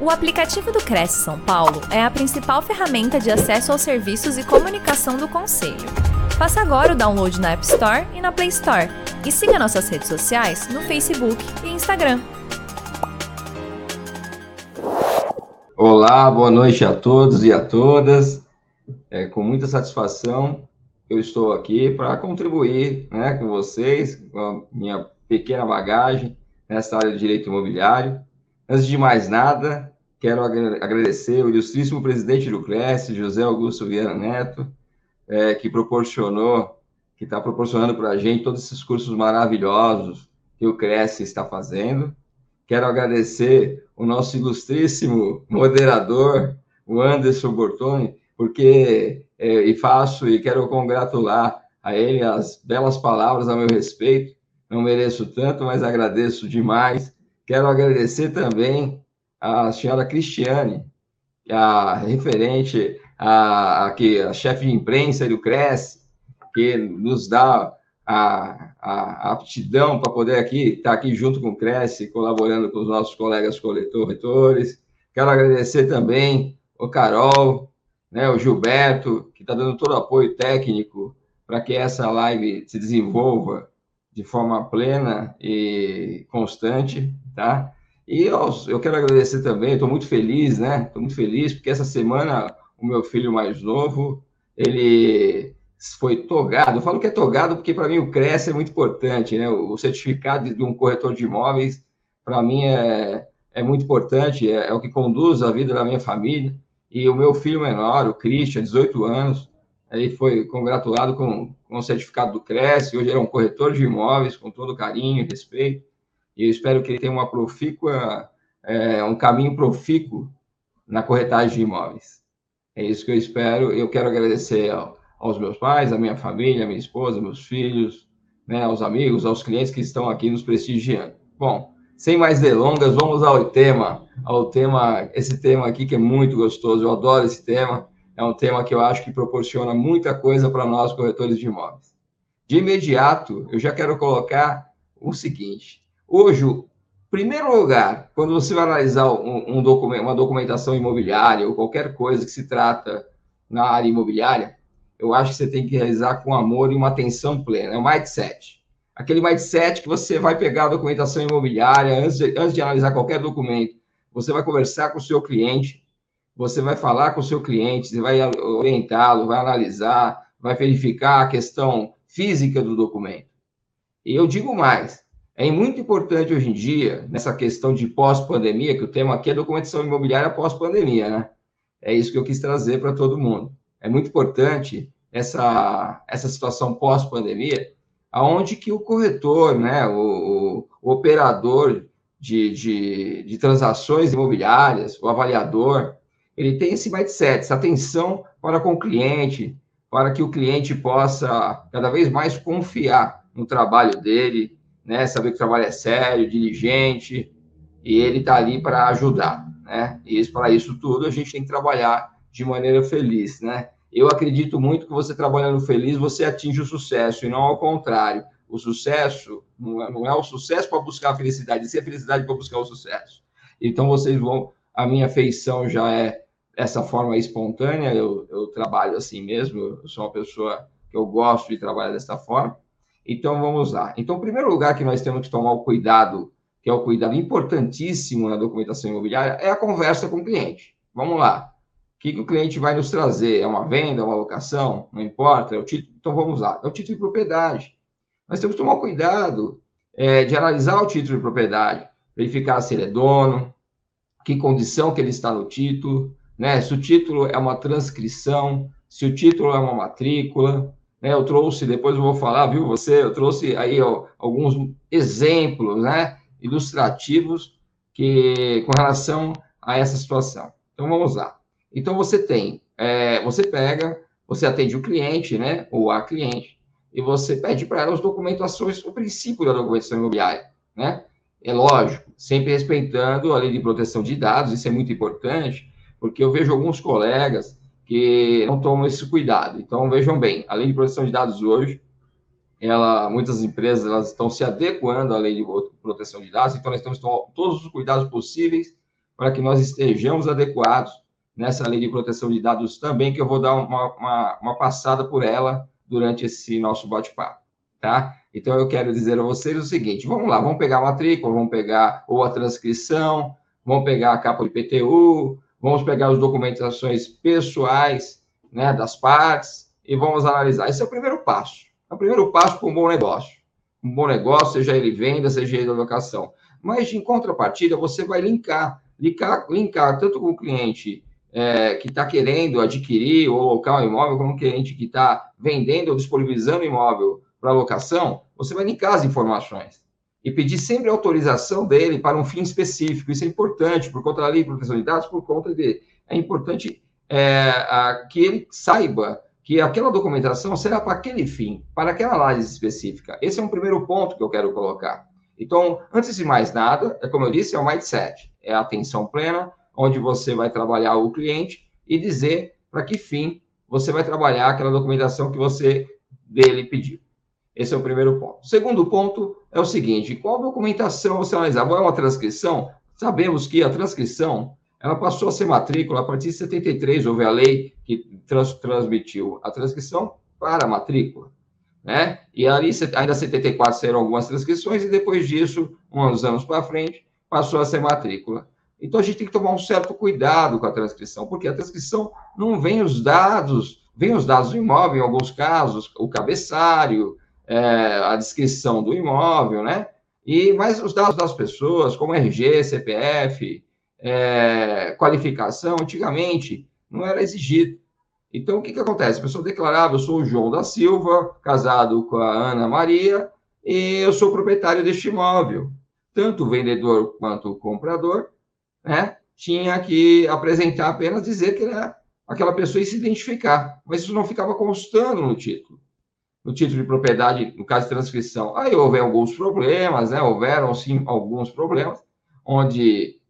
O aplicativo do Cresce São Paulo é a principal ferramenta de acesso aos serviços e comunicação do Conselho. Faça agora o download na App Store e na Play Store. E siga nossas redes sociais no Facebook e Instagram. Olá, boa noite a todos e a todas. É, com muita satisfação, eu estou aqui para contribuir né, com vocês, com a minha pequena bagagem nessa área de direito imobiliário. Antes de mais nada, quero agradecer o ilustríssimo presidente do CRES, José Augusto Vieira Neto, é, que proporcionou, que está proporcionando para a gente todos esses cursos maravilhosos que o CRES está fazendo. Quero agradecer o nosso ilustríssimo moderador, o Anderson Bortoni, porque é, e faço e quero congratular a ele as belas palavras a meu respeito. Não mereço tanto, mas agradeço demais Quero agradecer também a senhora Cristiane, a referente, a, a, que, a chefe de imprensa do Cresce, que nos dá a, a, aptidão para poder aqui estar aqui junto com o Cresce, colaborando com os nossos colegas coletores. Quero agradecer também o Carol, né, o Gilberto, que está dando todo o apoio técnico para que essa live se desenvolva de forma plena e constante, tá? E eu, eu quero agradecer também, estou muito feliz, né? Estou muito feliz porque essa semana o meu filho mais novo, ele foi togado. Eu falo que é togado porque para mim o CRES é muito importante, né? O certificado de um corretor de imóveis, para mim é, é muito importante, é, é, o que conduz a vida da minha família. E o meu filho menor, o Christian, 18 anos, ele foi congratulado com, com o certificado do Cresce, hoje ele é um corretor de imóveis, com todo carinho e respeito, e eu espero que ele tenha uma profícua, é, um caminho profícuo na corretagem de imóveis. É isso que eu espero. Eu quero agradecer ao, aos meus pais, à minha família, à minha esposa, meus filhos, né, aos amigos, aos clientes que estão aqui nos prestigiando. Bom, sem mais delongas, vamos ao tema, ao tema, esse tema aqui que é muito gostoso, eu adoro esse tema, é um tema que eu acho que proporciona muita coisa para nós, corretores de imóveis. De imediato, eu já quero colocar o seguinte: hoje, primeiro lugar, quando você vai analisar um, um documento, uma documentação imobiliária ou qualquer coisa que se trata na área imobiliária, eu acho que você tem que realizar com amor e uma atenção plena. É o mindset. Aquele mindset que você vai pegar a documentação imobiliária antes de, antes de analisar qualquer documento, você vai conversar com o seu cliente, você vai falar com o seu cliente, você vai orientá-lo, vai analisar, vai verificar a questão física do documento. E eu digo mais, é muito importante hoje em dia, nessa questão de pós-pandemia, que o tema aqui é documentação imobiliária pós-pandemia, né? É isso que eu quis trazer para todo mundo. É muito importante essa, essa situação pós-pandemia, aonde que o corretor, né, o, o, operador de, de, de transações imobiliárias, o avaliador, ele tem esse mindset, essa atenção para com o cliente, para que o cliente possa cada vez mais confiar no trabalho dele, né? Saber que o trabalho é sério, diligente, e ele está ali para ajudar, né? E para isso tudo a gente tem que trabalhar de maneira feliz, né? Eu acredito muito que você trabalhando feliz, você atinge o sucesso, e não ao contrário. O sucesso não é, não é o sucesso para buscar a felicidade, sim a felicidade para buscar o sucesso. Então, vocês vão. A minha feição já é essa forma espontânea, eu, eu trabalho assim mesmo, eu sou uma pessoa que eu gosto de trabalhar dessa forma. Então, vamos lá. Então, o primeiro lugar que nós temos que tomar o cuidado, que é o cuidado importantíssimo na documentação imobiliária, é a conversa com o cliente. Vamos lá. O que, que o cliente vai nos trazer? É uma venda, uma locação? Não importa, é o título. Então, vamos lá. É o título de propriedade. Nós temos que tomar cuidado é, de analisar o título de propriedade, verificar se ele é dono, que condição que ele está no título, né? Se o título é uma transcrição, se o título é uma matrícula, né? Eu trouxe, depois eu vou falar, viu, você, eu trouxe aí ó, alguns exemplos, né, ilustrativos que com relação a essa situação. Então vamos lá. Então você tem, é, você pega, você atende o cliente, né, ou a cliente, e você pede para ela as documentações, o princípio da documentação imobiliária, né? É lógico, sempre respeitando a lei de proteção de dados, isso é muito importante, porque eu vejo alguns colegas que não tomam esse cuidado. Então, vejam bem, a lei de proteção de dados hoje, ela, muitas empresas elas estão se adequando à lei de proteção de dados, então nós temos todos os cuidados possíveis para que nós estejamos adequados nessa lei de proteção de dados também, que eu vou dar uma, uma, uma passada por ela durante esse nosso bate-papo, tá? Então, eu quero dizer a vocês o seguinte, vamos lá, vamos pegar a matrícula, vamos pegar ou a transcrição, vamos pegar a capa de PTU, vamos pegar as documentações pessoais, né, das partes, e vamos analisar. Esse é o primeiro passo. É o primeiro passo para um bom negócio. Um bom negócio, seja ele venda, seja ele locação. Mas, em contrapartida, você vai linkar, linkar, linkar tanto com o cliente é, que está querendo adquirir ou local imóvel, como o cliente que está vendendo ou disponibilizando imóvel para locação, você vai linkar as informações e pedir sempre autorização dele para um fim específico. Isso é importante por conta da lei de proteção de dados, por conta de é importante é, a, que ele saiba que aquela documentação será para aquele fim, para aquela análise específica. Esse é um primeiro ponto que eu quero colocar. Então, antes de mais nada, é como eu disse, é o mindset, é a atenção plena, onde você vai trabalhar o cliente e dizer para que fim você vai trabalhar aquela documentação que você dele pediu. Esse é o primeiro ponto. O segundo ponto é o seguinte: qual documentação você analisar? É uma transcrição? Sabemos que a transcrição ela passou a ser matrícula a partir de 73, houve a lei que trans, transmitiu a transcrição para a matrícula. Né? E ali, ainda 74 saíram algumas transcrições, e depois disso, uns anos para frente, passou a ser matrícula. Então, a gente tem que tomar um certo cuidado com a transcrição, porque a transcrição não vem os dados, vem os dados do imóvel, em alguns casos, o cabeçalho, é, a descrição do imóvel, né? E mais os dados das pessoas, como RG, CPF, é, qualificação, antigamente não era exigido. Então, o que, que acontece? A pessoa declarava: eu sou o João da Silva, casado com a Ana Maria, e eu sou proprietário deste imóvel. Tanto o vendedor quanto o comprador né, tinha que apresentar apenas dizer que era aquela pessoa e se identificar. Mas isso não ficava constando no título no título de propriedade, no caso de transcrição. Aí houve alguns problemas, né? Houveram sim alguns problemas, onde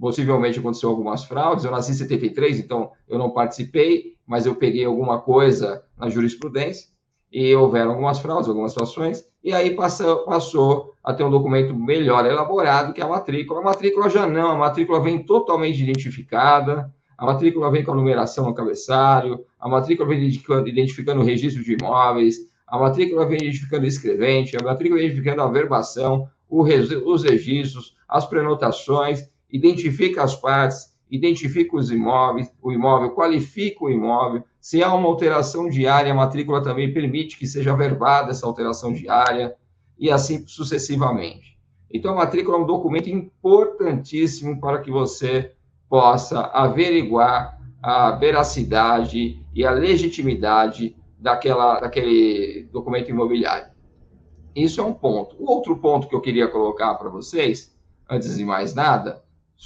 possivelmente aconteceu algumas fraudes. Eu nasci em 73, então eu não participei, mas eu peguei alguma coisa na jurisprudência e houveram algumas fraudes, algumas situações, e aí passou, passou a ter um documento melhor elaborado, que é a matrícula. A matrícula já não, a matrícula vem totalmente identificada, a matrícula vem com a numeração no cabeçalho, a matrícula vem identificando, o registro de imóveis, a matrícula vem identificando o escrevente, a matrícula vem identificando a verbação, os registros, as prenotações, identifica as partes, identifica os imóveis, o imóvel, qualifica o imóvel. Se há uma alteração diária, a matrícula também permite que seja verbada essa alteração diária, e assim sucessivamente. Então, a matrícula é um documento importantíssimo para que você possa averiguar a veracidade e a legitimidade daquela, daquele documento imobiliário. Isso é um ponto. O outro ponto que eu queria colocar para vocês, antes de mais nada,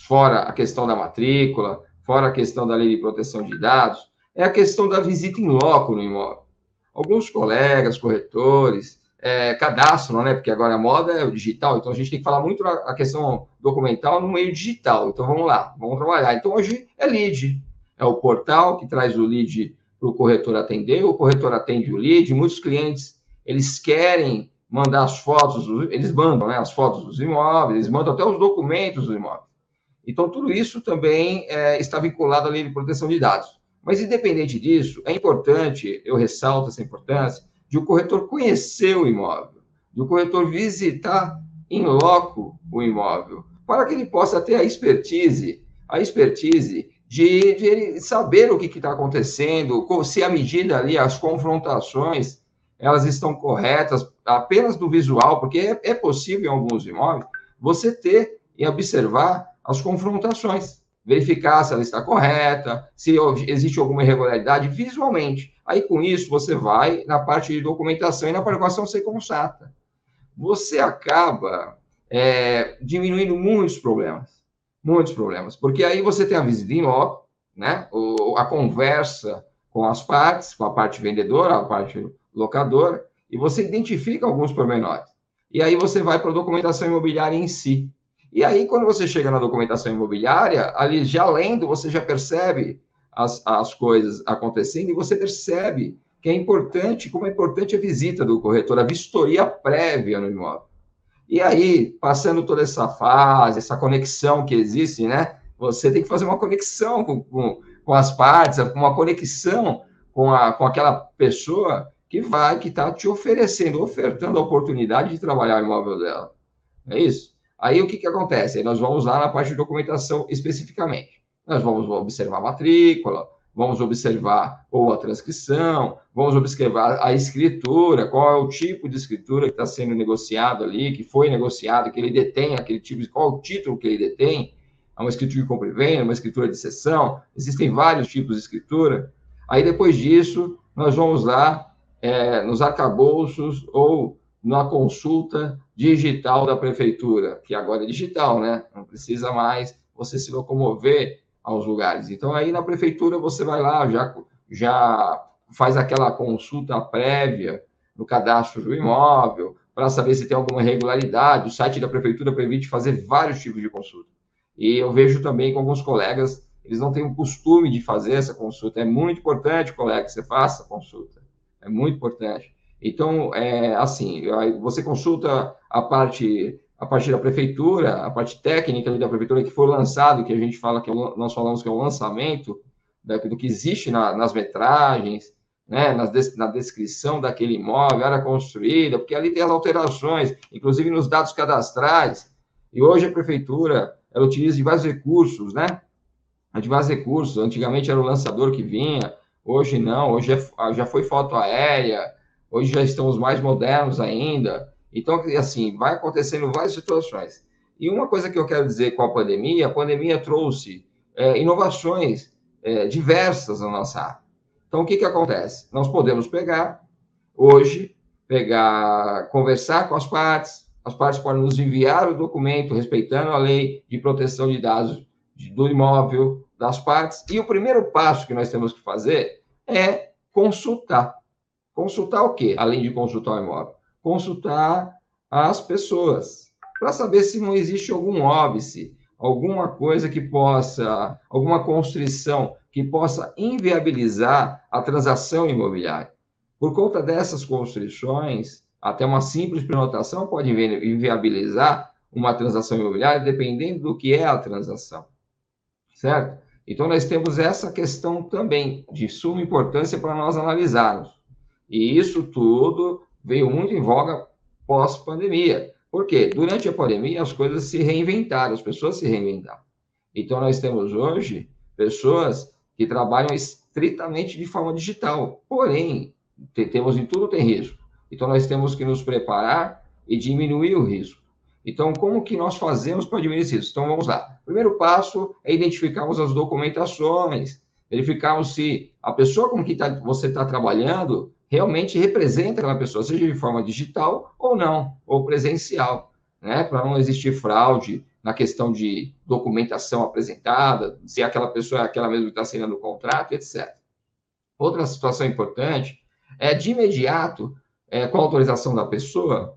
fora a questão da matrícula, fora a questão da lei de proteção de dados, é a questão da visita em loco no imóvel. Alguns colegas, corretores, é, cadastro, né? Porque agora a moda é o digital, então a gente tem que falar muito a questão documental no meio digital. Então vamos lá, vamos trabalhar. Então hoje é lead, é o portal que traz o lead para o corretor atender, o corretor atende o lead. Muitos clientes eles querem mandar as fotos, eles mandam né, as fotos dos imóveis, eles mandam até os documentos do imóvel. Então tudo isso também é, está vinculado à lei de proteção de dados. Mas independente disso, é importante, eu ressalto essa importância de o corretor conhecer o imóvel, de o corretor visitar em loco o imóvel, para que ele possa ter a expertise, a expertise de, de saber o que está acontecendo, se a medida ali, as confrontações, elas estão corretas, apenas do visual, porque é, é possível em alguns imóveis você ter e observar as confrontações verificar se ela está correta, se existe alguma irregularidade visualmente. Aí, com isso, você vai na parte de documentação e na aprovação você constata. Você acaba é, diminuindo muitos problemas. Muitos problemas. Porque aí você tem a visita em loco, né? O, a conversa com as partes, com a parte vendedora, a parte locadora, e você identifica alguns pormenores. E aí você vai para a documentação imobiliária em si. E aí, quando você chega na documentação imobiliária, ali já lendo, você já percebe as, as coisas acontecendo e você percebe que é importante, como é importante a visita do corretor, a vistoria prévia no imóvel. E aí, passando toda essa fase, essa conexão que existe, né? Você tem que fazer uma conexão com, com, com as partes, uma conexão com, a, com aquela pessoa que vai, que está te oferecendo, ofertando a oportunidade de trabalhar o imóvel dela. É isso? Aí o que, que acontece? Aí nós vamos lá na parte de documentação especificamente. Nós vamos observar a matrícula, vamos observar ou a transcrição, vamos observar a escritura, qual é o tipo de escritura que está sendo negociado ali, que foi negociado, que ele detém aquele tipo qual é o título que ele detém, é uma escritura de compra e venda, uma escritura de sessão, existem vários tipos de escritura. Aí depois disso, nós vamos lá é, nos arcabouços ou na consulta digital da prefeitura, que agora é digital, né? Não precisa mais você se locomover aos lugares. Então, aí na prefeitura você vai lá, já, já faz aquela consulta prévia no cadastro do imóvel, para saber se tem alguma irregularidade. O site da prefeitura permite fazer vários tipos de consulta. E eu vejo também com alguns colegas, eles não têm o costume de fazer essa consulta. É muito importante, colega, que você faça a consulta. É muito importante. Então, é assim, você consulta a parte a partir da prefeitura, a parte técnica da prefeitura que foi lançado, que a gente fala que é o, nós falamos que é o lançamento do que existe na, nas metragens, né, na, na descrição daquele imóvel, área construída, porque ali tem as alterações, inclusive nos dados cadastrais. E hoje a prefeitura ela utiliza de vários recursos, né? De vários recursos. Antigamente era o lançador que vinha, Hoje não, hoje é, já foi foto aérea, hoje já estamos mais modernos ainda. Então, assim, vai acontecendo várias situações. E uma coisa que eu quero dizer com a pandemia, a pandemia trouxe é, inovações é, diversas na nossa área. Então, o que, que acontece? Nós podemos pegar, hoje, pegar, conversar com as partes, as partes podem nos enviar o documento respeitando a lei de proteção de dados do imóvel, das partes. E o primeiro passo que nós temos que fazer é consultar. Consultar o quê? Além de consultar o imóvel. Consultar as pessoas, para saber se não existe algum óbice, alguma coisa que possa, alguma constrição que possa inviabilizar a transação imobiliária. Por conta dessas constrições, até uma simples prenotação pode inviabilizar uma transação imobiliária, dependendo do que é a transação. Certo? Então, nós temos essa questão também de suma importância para nós analisarmos. E isso tudo veio muito em voga pós-pandemia. Por quê? Durante a pandemia, as coisas se reinventaram, as pessoas se reinventaram. Então, nós temos hoje pessoas que trabalham estritamente de forma digital. Porém, temos em tudo tem risco. Então, nós temos que nos preparar e diminuir o risco. Então, como que nós fazemos para diminuir isso? Então, vamos lá. O primeiro passo é identificarmos as documentações, verificarmos se a pessoa com que tá, você está trabalhando realmente representa aquela pessoa, seja de forma digital ou não, ou presencial, né? Para não existir fraude na questão de documentação apresentada, se aquela pessoa é aquela mesma que está assinando o contrato, etc. Outra situação importante é, de imediato, é, com a autorização da pessoa,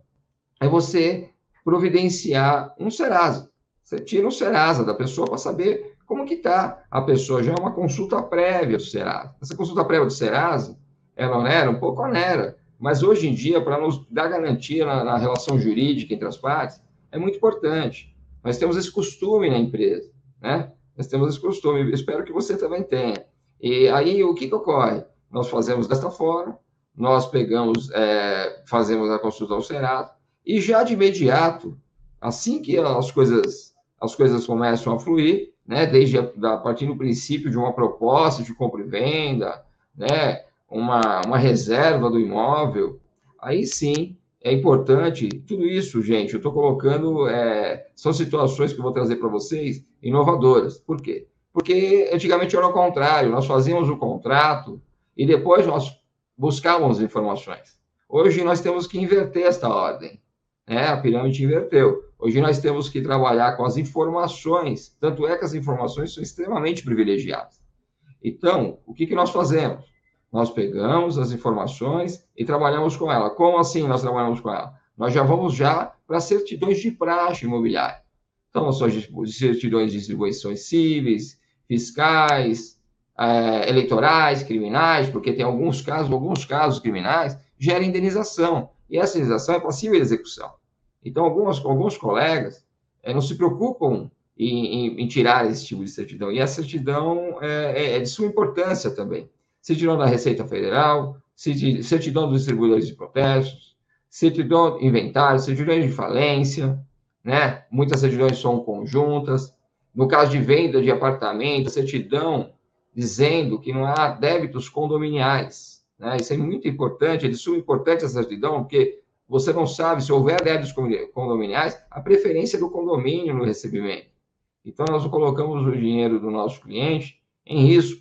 é você providenciar um Serasa. Você tira um Serasa da pessoa para saber como que está a pessoa. Já é uma consulta prévia do Serasa. Essa consulta prévia do Serasa, ela onera? Um pouco onera. Mas hoje em dia, para nos dar garantia na, na relação jurídica entre as partes, é muito importante. Nós temos esse costume na empresa, né? Nós temos esse costume, espero que você também tenha. E aí, o que, que ocorre? Nós fazemos desta forma, nós pegamos, é, fazemos a consulta ao Serasa, e já de imediato, assim que as coisas, as coisas começam a fluir, né, desde a, a partir do princípio de uma proposta de compra e venda, né, uma, uma reserva do imóvel, aí sim é importante, tudo isso, gente, eu estou colocando, é, são situações que eu vou trazer para vocês, inovadoras. Por quê? Porque antigamente era o contrário, nós fazíamos o contrato e depois nós buscávamos informações. Hoje nós temos que inverter esta ordem né, a pirâmide inverteu. Hoje nós temos que trabalhar com as informações, tanto é que as informações são extremamente privilegiadas. Então, o que, que nós fazemos? Nós pegamos as informações e trabalhamos com ela. Como assim nós trabalhamos com ela? Nós já vamos já para certidões de praxe imobiliária. Então, são certidões de distribuições cíveis, fiscais, é, eleitorais, criminais, porque tem alguns casos, alguns casos criminais, gera indenização. E essa indenização é passível de execução. Então, alguns, alguns colegas é, não se preocupam em, em, em, tirar esse tipo de certidão. E a certidão é, é, é de suma importância também. Certidão da Receita Federal, certidão dos distribuidores de protestos, certidão inventário, certidões de falência, né? Muitas certidões são conjuntas. No caso de venda de apartamento, certidão dizendo que não há débitos condominiais. Né? Isso é muito importante, é de suma importância essa certidão, porque você não sabe se houver débitos condominiais, a preferência do condomínio no recebimento. Então, nós colocamos o dinheiro do nosso cliente em risco.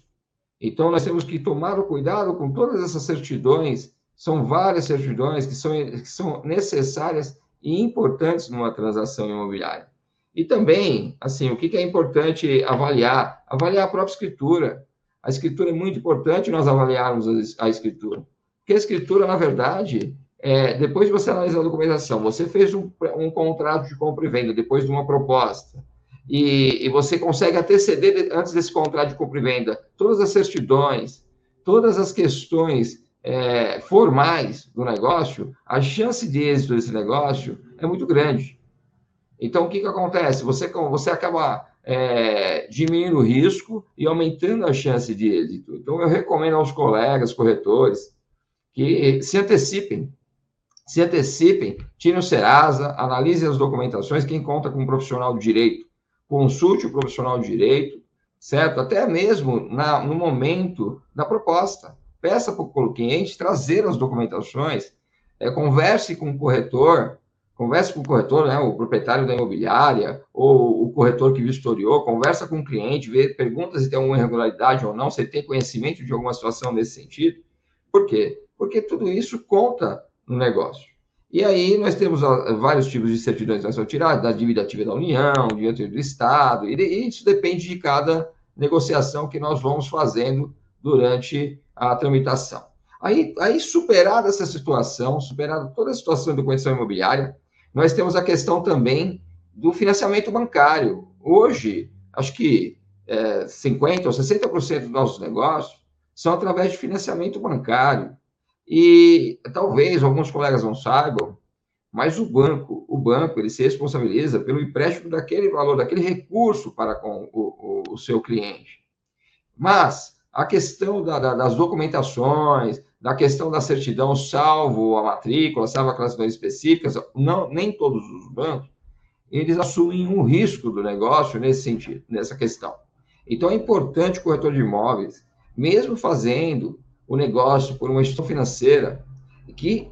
Então, nós temos que tomar o cuidado com todas essas certidões. São várias certidões que são, que são necessárias e importantes numa transação imobiliária. E também, assim, o que é importante avaliar? Avaliar a própria escritura. A escritura é muito importante nós avaliarmos a escritura. Porque a escritura, na verdade, é, depois de você analisar a documentação, você fez um, um, contrato de compra e venda depois de uma proposta, e, e você consegue anteceder, antes desse contrato de compra e venda, todas as certidões, todas as questões é, formais do negócio, a chance de êxito desse negócio é muito grande. Então, o que, que acontece? Você, você acaba é, diminuindo o risco e aumentando a chance de êxito. Então, eu recomendo aos colegas corretores que se antecipem, se antecipem, tirem o Serasa, analisem as documentações, quem conta com um profissional de direito, consulte o profissional de direito, certo? Até mesmo na, no momento da proposta. Peça para o cliente trazer as documentações, é, converse com o corretor, converse com o corretor, né, o proprietário da imobiliária, ou o corretor que vistoriou, conversa com o cliente, vê, pergunta se tem alguma irregularidade ou não, se tem conhecimento de alguma situação nesse sentido. Por quê? Porque tudo isso conta no negócio. E aí nós temos vários tipos de certidões que são tiradas, da dívida ativa da União, dívida do Estado, e isso depende de cada negociação que nós vamos fazendo durante a tramitação. Aí, aí superada essa situação, superada toda a situação de condição imobiliária, nós temos a questão também do financiamento bancário. Hoje, acho que é, 50% ou 60% dos nossos negócios são através de financiamento bancário. E talvez alguns colegas não saibam, mas o banco, o banco, ele se responsabiliza pelo empréstimo daquele valor, daquele recurso para com o, o, o seu cliente. Mas a questão da, da, das documentações, da questão da certidão, salvo a matrícula, salvo aquelas questões específicas, não, nem todos os bancos, eles assumem um risco do negócio nesse sentido, nessa questão. Então, é importante o corretor de imóveis, mesmo fazendo o negócio por uma instituição financeira, que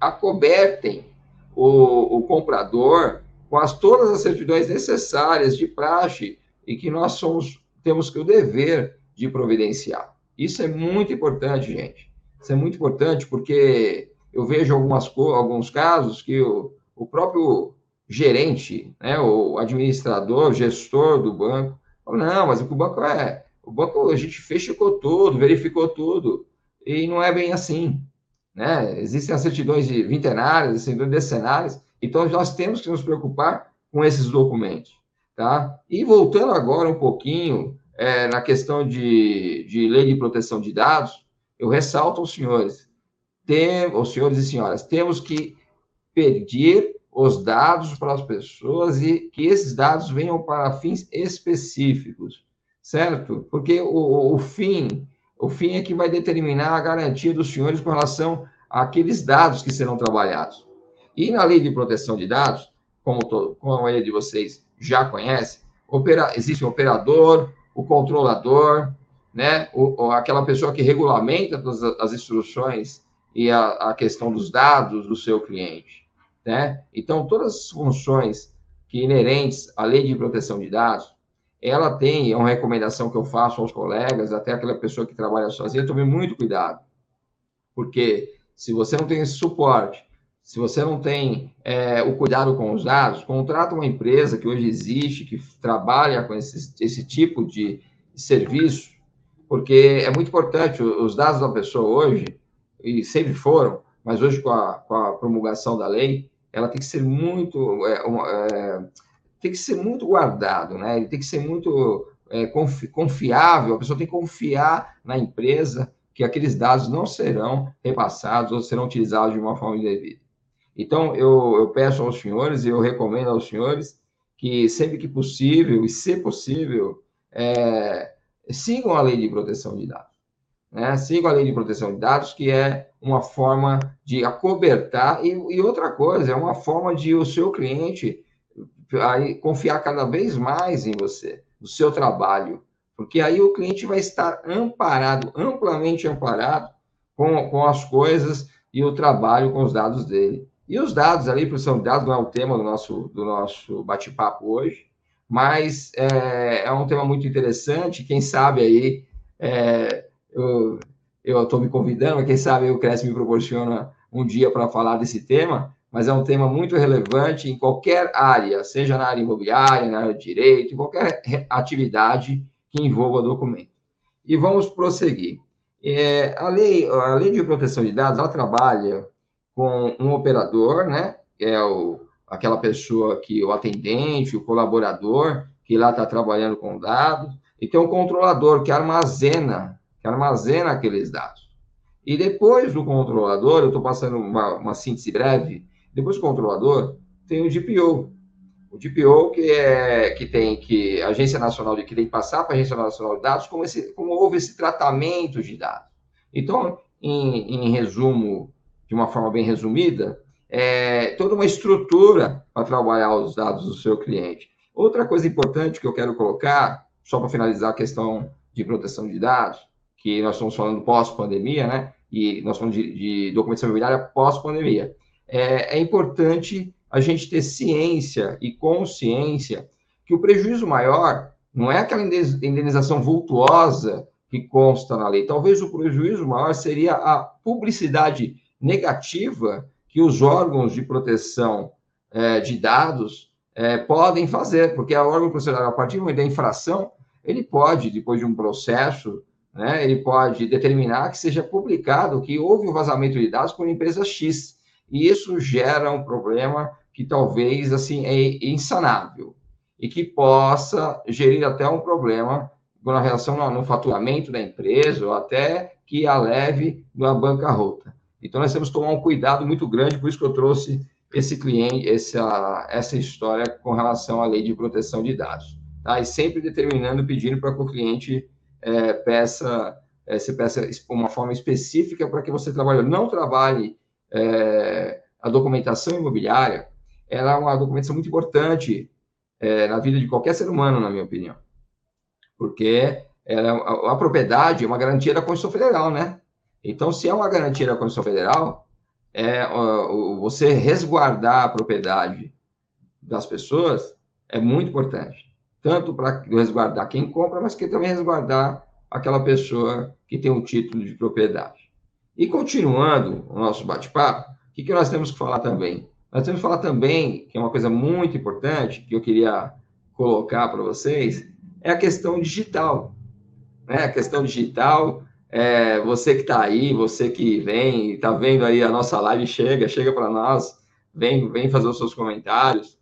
acobertem o, o comprador com as, todas as certidões necessárias de praxe e que nós somos, temos que o dever de providenciar. Isso é muito importante, gente. Isso é muito importante porque eu vejo algumas, alguns casos que o, o próprio gerente, né, o administrador, gestor do banco, fala, não, mas o banco é. O banco a gente fechou tudo, verificou tudo. E não é bem assim. Né? Existem as certidões de vintenárias, certidões decenárias, então nós temos que nos preocupar com esses documentos. Tá? E voltando agora um pouquinho é, na questão de, de lei de proteção de dados, eu ressalto aos senhores, tem, aos senhores e senhoras, temos que pedir os dados para as pessoas e que esses dados venham para fins específicos, certo? Porque o, o fim, o fim é que vai determinar a garantia dos senhores com relação àqueles dados que serão trabalhados. E na lei de proteção de dados, como, todo, como a maioria de vocês já conhece, opera, existe o operador, o controlador, né, o, aquela pessoa que regulamenta as, as instruções e a, a, questão dos dados do seu cliente, né? Então, todas as funções que inerentes à lei de proteção de dados, ela tem, é uma recomendação que eu faço aos colegas, até aquela pessoa que trabalha sozinha, tome muito cuidado, porque se você não tem esse suporte, se você não tem é, o cuidado com os dados, contrata uma empresa que hoje existe, que trabalha com esse, esse tipo de serviço, porque é muito importante, os dados da pessoa hoje, e sempre foram, mas hoje com a, com a promulgação da lei, ela tem que ser muito, é, é, tem que ser muito guardado, né? Ele tem que ser muito é, confi, confiável, a pessoa tem que confiar na empresa que aqueles dados não serão repassados ou serão utilizados de uma forma indevida. Então, eu, eu peço aos senhores e eu recomendo aos senhores que, sempre que possível, e se possível, é, sigam a lei de proteção de dados. Né? Sigam a lei de proteção de dados, que é uma forma de acobertar, e, e outra coisa, é uma forma de o seu cliente aí, confiar cada vez mais em você, no seu trabalho, porque aí o cliente vai estar amparado, amplamente amparado com, com as coisas e o trabalho com os dados dele. E os dados ali, proteção de dados, não é o tema do nosso, do nosso bate-papo hoje, mas é, é, um tema muito interessante. Quem sabe aí, é, eu estou me convidando, quem sabe o Cresce me proporciona um dia para falar desse tema, mas é um tema muito relevante em qualquer área, seja na área imobiliária, na área de direito, em qualquer atividade que envolva documento. E vamos prosseguir. É, a, lei, a lei de proteção de dados, ela trabalha com um operador, né, é o, aquela pessoa que, o atendente, o colaborador, que lá está trabalhando com dados, e tem um controlador que armazena, que armazena aqueles dados. E depois do controlador, eu estou passando uma, uma síntese breve, depois do controlador, tem o DPO. O DPO que é que tem que a Agência Nacional de que tem que passar para a Agência Nacional de Dados como, esse, como houve esse tratamento de dados. Então, em, em resumo, de uma forma bem resumida, é toda uma estrutura para trabalhar os dados do seu cliente. Outra coisa importante que eu quero colocar, só para finalizar a questão de proteção de dados, que nós estamos falando pós-pandemia, né? E nós falamos de, de documentação imobiliária pós-pandemia é, é importante a gente ter ciência e consciência que o prejuízo maior não é aquela indenização vultuosa que consta na lei. Talvez o prejuízo maior seria a publicidade negativa que os órgãos de proteção é, de dados é, podem fazer, porque a órgão processual, a partir do momento da infração, ele pode, depois de um processo, né, ele pode determinar que seja publicado que houve um vazamento de dados por empresa X e isso gera um problema que talvez assim é insanável e que possa gerir até um problema na relação no, faturamento da empresa ou até que a leve na bancarrota. Então nós temos que tomar um cuidado muito grande, por isso que eu trouxe esse cliente, essa, essa história com relação à lei de proteção de dados. Tá? E sempre determinando, pedindo para que o cliente é, peça, é, se peça uma forma específica para que você trabalhe. Não trabalhe é, a documentação imobiliária ela é uma documentação muito importante é, na vida de qualquer ser humano, na minha opinião. Porque ela, a, a, propriedade é uma garantia da Constituição Federal, né? Então, se é uma garantia da Constituição Federal, é, você resguardar a propriedade das pessoas é muito importante. Tanto para resguardar quem compra, mas que também resguardar aquela pessoa que tem o um título de propriedade. E continuando o nosso bate-papo, o que, que nós temos que falar também? Nós temos que falar também, que é uma coisa muito importante, que eu queria colocar para vocês, é a questão digital. Né? A questão digital, é, você que está aí, você que vem, está vendo aí a nossa live, chega, chega para nós, vem, vem fazer os seus comentários,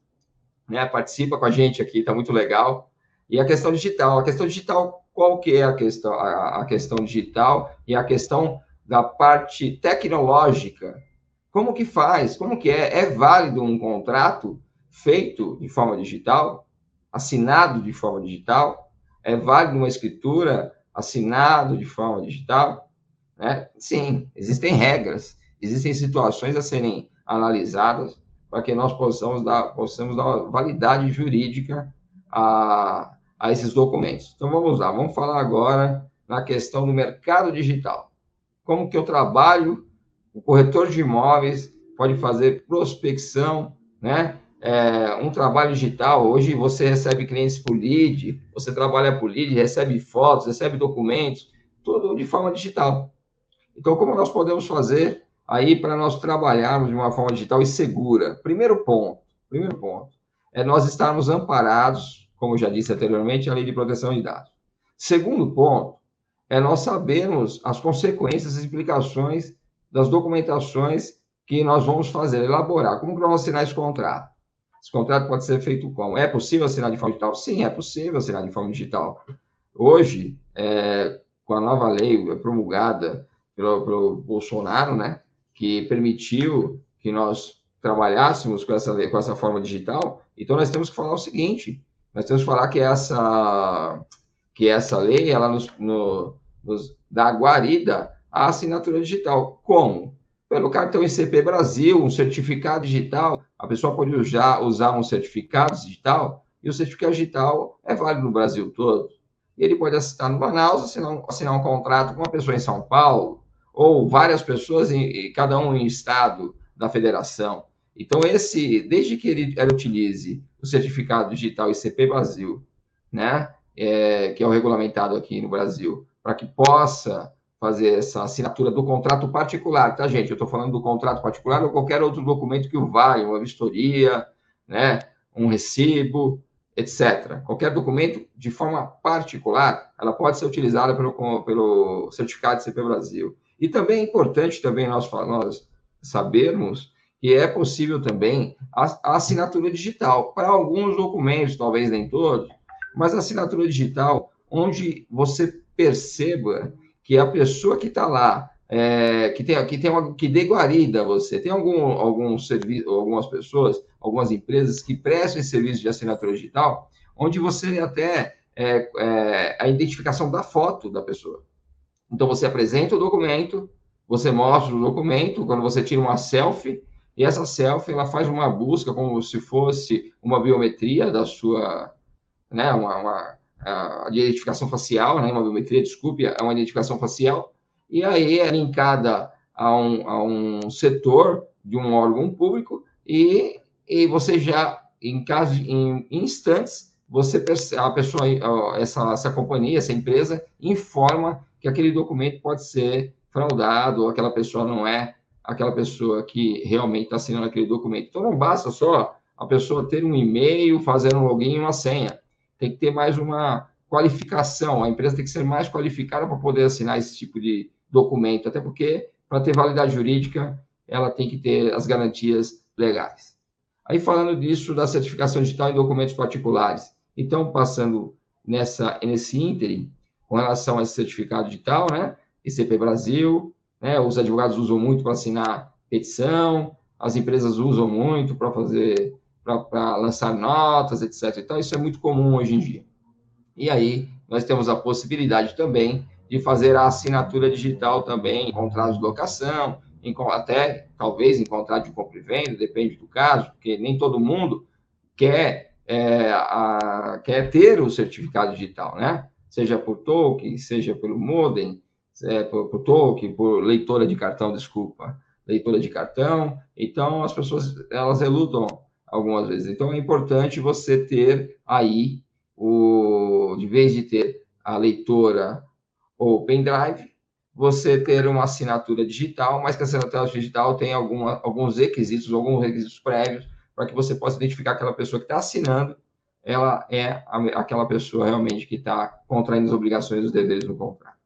né? participa com a gente aqui, está muito legal. E a questão digital, a questão digital, qual que é a questão, a, a questão digital e a questão da parte tecnológica. Como que faz? Como que é? É válido um contrato feito de forma digital, assinado de forma digital? É válido uma escritura assinado de forma digital? Né? Sim, existem regras, existem situações a serem analisadas para que nós possamos dar, possamos dar validade jurídica a, a esses documentos. Então vamos lá, vamos falar agora na questão do mercado digital como que eu trabalho, o corretor de imóveis pode fazer prospecção, né? É, um trabalho digital, hoje você recebe clientes por lead, você trabalha por lead, recebe fotos, recebe documentos, tudo de forma digital. Então, como nós podemos fazer aí para nós trabalharmos de uma forma digital e segura? Primeiro ponto, primeiro ponto, é nós estarmos amparados, como já disse anteriormente, a lei de proteção de dados. Segundo ponto, é nós sabermos as consequências, as implicações das documentações que nós vamos fazer, elaborar. Como que nós vamos assinar esse contrato? Esse contrato pode ser feito como? É possível assinar de forma digital? Sim, é possível assinar de forma digital. Hoje, é, com a nova lei promulgada pelo, pelo Bolsonaro, né, que permitiu que nós trabalhássemos com essa, com essa forma digital, então nós temos que falar o seguinte, nós temos que falar que essa, que essa lei, ela nos, no, dá guarida à assinatura digital. Como? Pelo cartão ICP Brasil, um certificado digital, a pessoa pode usar, usar um certificado digital, e o certificado digital é válido no Brasil todo. E ele pode assinar no Manaus, assinar, assinar um contrato com uma pessoa em São Paulo, ou várias pessoas, em, cada um em estado da federação. Então, esse, desde que ele, ele utilize o certificado digital ICP Brasil, né, é, que é o regulamentado aqui no Brasil, para que possa fazer essa assinatura do contrato particular, tá, gente? Eu estou falando do contrato particular ou qualquer outro documento que o valha, uma vistoria, né, um recibo, etc. Qualquer documento de forma particular, ela pode ser utilizada pelo, pelo certificado de CP Brasil. E também é importante também nós, nós sabermos que é possível também a, a assinatura digital para alguns documentos, talvez nem todos, mas a assinatura digital onde você perceba que a pessoa que está lá, é, que tem, que tem uma, que dê guarida você, tem algum, algum serviço, algumas pessoas, algumas empresas que prestam esse serviço de assinatura digital, onde você até é, é, a identificação da foto da pessoa. Então, você apresenta o documento, você mostra o documento, quando você tira uma selfie, e essa selfie, ela faz uma busca como se fosse uma biometria da sua, né, uma, uma a identificação facial, né, uma biometria, desculpe, é uma identificação facial, e aí é linkada a um, a um setor de um órgão público, e, e você já, em caso, em instantes, você a pessoa, essa, essa companhia, essa empresa, informa que aquele documento pode ser fraudado, ou aquela pessoa não é aquela pessoa que realmente está assinando aquele documento. Então, não basta só a pessoa ter um e-mail, fazer um login e uma senha. Tem que ter mais uma qualificação. A empresa tem que ser mais qualificada para poder assinar esse tipo de documento, até porque, para ter validade jurídica, ela tem que ter as garantias legais. Aí, falando disso, da certificação digital em documentos particulares. Então, passando nessa, nesse ínterim, com relação a esse certificado digital, né? ICP Brasil, né? Os advogados usam muito para assinar petição, as empresas usam muito para fazer, para lançar notas, etc. Então, isso é muito comum hoje em dia. E aí, nós temos a possibilidade também de fazer a assinatura digital também em contratos de locação, até talvez em contrato de compra e venda, depende do caso, porque nem todo mundo quer, é, a, quer ter o certificado digital, né? seja por token, seja pelo modem, é, por, por token, por leitora de cartão, desculpa, leitora de cartão. Então, as pessoas, elas reludam algumas vezes. Então, é importante você ter aí, o, de vez de ter a leitora ou pendrive, você ter uma assinatura digital, mas que a assinatura digital tem alguma, alguns requisitos, alguns requisitos prévios, para que você possa identificar aquela pessoa que está assinando ela é aquela pessoa realmente que está contraindo as obrigações e os deveres do contrato.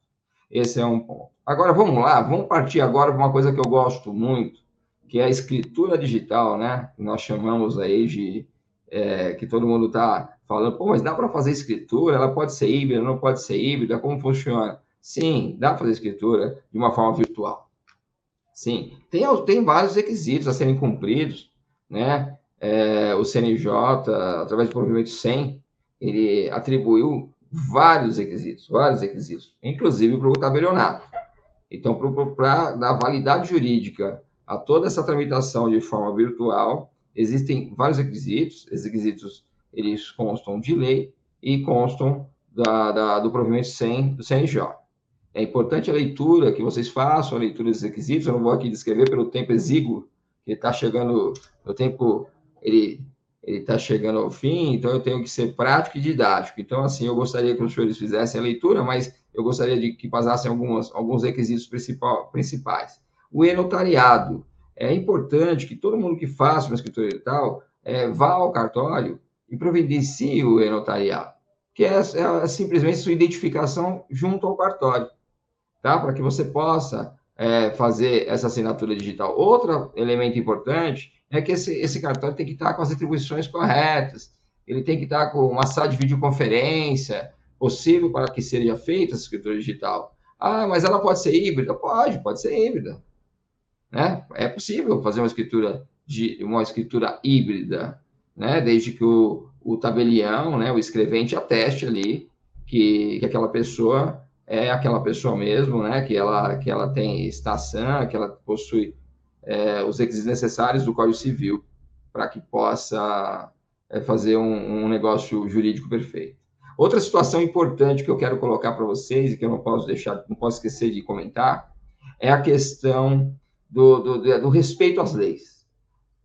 Esse é um ponto. Agora, vamos lá, vamos partir agora para uma coisa que eu gosto muito, que é a escritura digital, né? Nós chamamos aí de, é, que todo mundo está falando, pô, mas dá para fazer escritura? Ela pode ser híbrida, não pode ser híbrida? Como funciona? Sim, dá para fazer escritura de uma forma virtual. Sim, tem, tem vários requisitos a serem cumpridos, né? é, o CNJ, através do provimento 100, ele atribuiu vários requisitos, vários requisitos, inclusive para o tabelionato. Então, para dar validade jurídica a toda essa tramitação de forma virtual, existem vários requisitos, esses requisitos eles constam de lei e constam da, da, do provimento 100 do CNJ. É importante a leitura que vocês façam, a leitura desses requisitos, eu não vou aqui descrever pelo tempo exíguo, que está chegando no tempo ele está chegando ao fim, então eu tenho que ser prático e didático. Então, assim, eu gostaria que os senhores fizessem a leitura, mas eu gostaria de que passassem algumas, alguns requisitos principais. O e-notariado. É importante que todo mundo que faça uma escritura e tal é, vá ao cartório e providencie o e-notariado, que é, é, simplesmente sua identificação junto ao cartório, tá? Para que você possa é, fazer essa assinatura digital. Outro elemento importante é que esse, esse cartório tem que estar com as atribuições corretas, ele tem que estar com uma sala de videoconferência possível para que seja feita essa escritura digital. Ah, mas ela pode ser híbrida? Pode, pode ser híbrida. Né? É possível fazer uma escritura de uma escritura híbrida, né? Desde que o, o tabelião, né, o escrevente ateste ali que, que aquela pessoa é aquela pessoa mesmo, né? Que ela, que ela tem estação, que ela possui é, os requisitos necessários do Código Civil para que possa é, fazer um, um, negócio jurídico perfeito. Outra situação importante que eu quero colocar para vocês e que eu não posso deixar, não posso esquecer de comentar, é a questão do, do, do respeito às leis.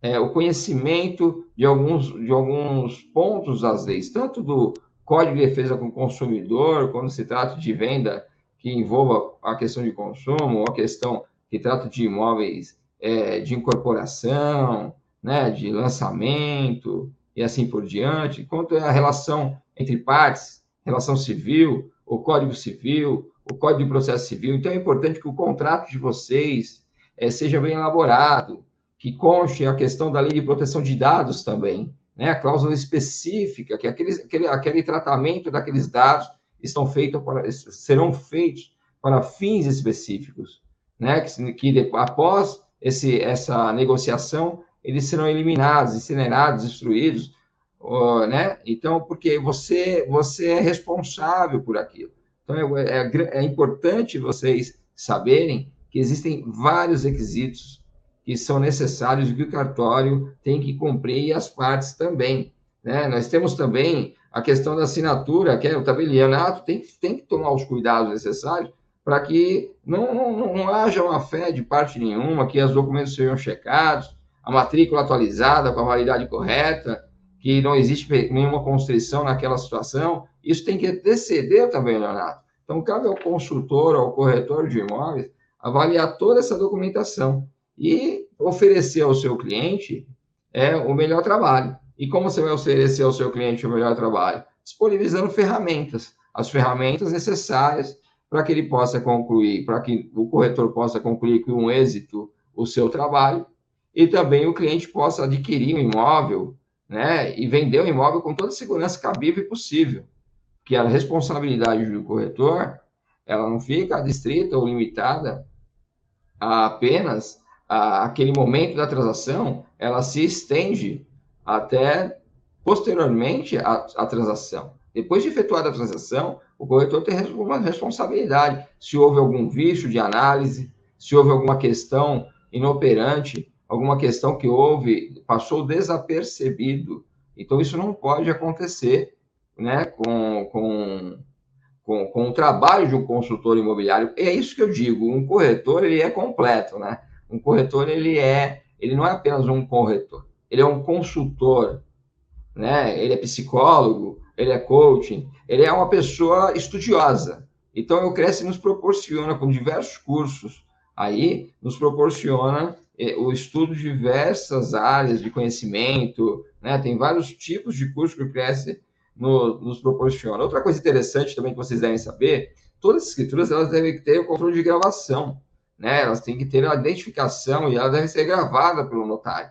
É, o conhecimento de alguns, de alguns pontos das leis, tanto do Código de Defesa com o Consumidor, quando se trata de venda que envolva a questão de consumo, ou a questão que trata de imóveis é, de incorporação, né, de lançamento e assim por diante, quanto a relação entre partes, relação civil, o Código Civil, o Código de Processo Civil. Então, é importante que o contrato de vocês é, seja bem elaborado, que conste a questão da lei de proteção de dados também, né, a cláusula específica, que aqueles, aquele, aquele tratamento daqueles dados estão feitos para, serão feitos para fins específicos, né, que, que após esse, essa negociação, eles serão eliminados, incinerados, destruídos, né? Então, porque você, você é responsável por aquilo. Então, é, é, é importante vocês saberem que existem vários requisitos que são necessários que o cartório tem que cumprir e as partes também. Né? Nós temos também a questão da assinatura, que é o tabelianato, tem, tem que tomar os cuidados necessários para que não, não, não haja uma fé de parte nenhuma, que os documentos sejam checados, a matrícula atualizada com a validade correta, que não existe nenhuma constrição naquela situação, isso tem que exceder também, Leonardo. Então, cabe ao consultor, ao corretor de imóveis, avaliar toda essa documentação e oferecer ao seu cliente é, o melhor trabalho. E como você vai oferecer ao seu cliente o melhor trabalho? Disponibilizando ferramentas, as ferramentas necessárias para que ele possa concluir, para que o corretor possa concluir com um êxito o seu trabalho e também o cliente possa adquirir um imóvel, né, e vender o imóvel com toda a segurança cabível e possível, que a responsabilidade do corretor, ela não fica distrita ou limitada apenas a, aquele momento da transação, ela se estende até posteriormente à, transação. Depois de efetuada a transação, o corretor tem uma responsabilidade. Se houve algum vício de análise, se houve alguma questão inoperante, alguma questão que houve, passou desapercebido. Então, isso não pode acontecer né, com, com, com, com o trabalho de um consultor imobiliário. É isso que eu digo, um corretor, ele é completo, né? Um corretor, ele é, ele não é apenas um corretor, ele é um consultor, né? Ele é psicólogo, ele é coaching, ele é uma pessoa estudiosa. Então, o Cresce nos proporciona, com diversos cursos aí, nos proporciona eh, o estudo de diversas áreas de conhecimento, né? Tem vários tipos de cursos que o Cresce no, nos proporciona. Outra coisa interessante também que vocês devem saber, todas as escrituras, elas devem ter o controle de gravação, né? Elas têm que ter a identificação e elas devem ser gravadas pelo notário.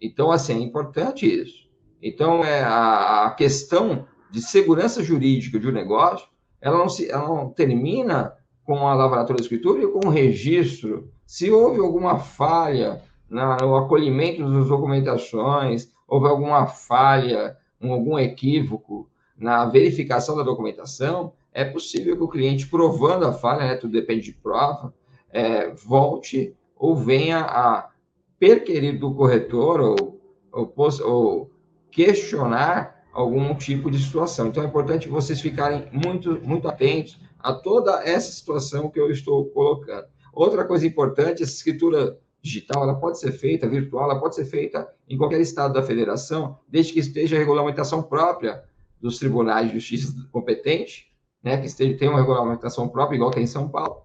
Então, assim, é importante isso. Então, é, a, a questão de segurança jurídica de um negócio, ela não, se, ela não termina com a lavratura da escritura e com o registro. Se houve alguma falha no acolhimento das documentações, houve alguma falha, algum equívoco na verificação da documentação, é possível que o cliente, provando a falha, né, tudo depende de prova, é, volte ou venha a perquerir do corretor ou, ou, ou questionar algum tipo de situação. Então, é importante vocês ficarem muito, muito atentos a toda essa situação que eu estou colocando. Outra coisa importante, essa escritura digital, ela pode ser feita, virtual, ela pode ser feita em qualquer estado da federação, desde que esteja a regulamentação própria dos tribunais de justiça competentes, né, que esteja, tenha uma regulamentação própria, igual tem em São Paulo,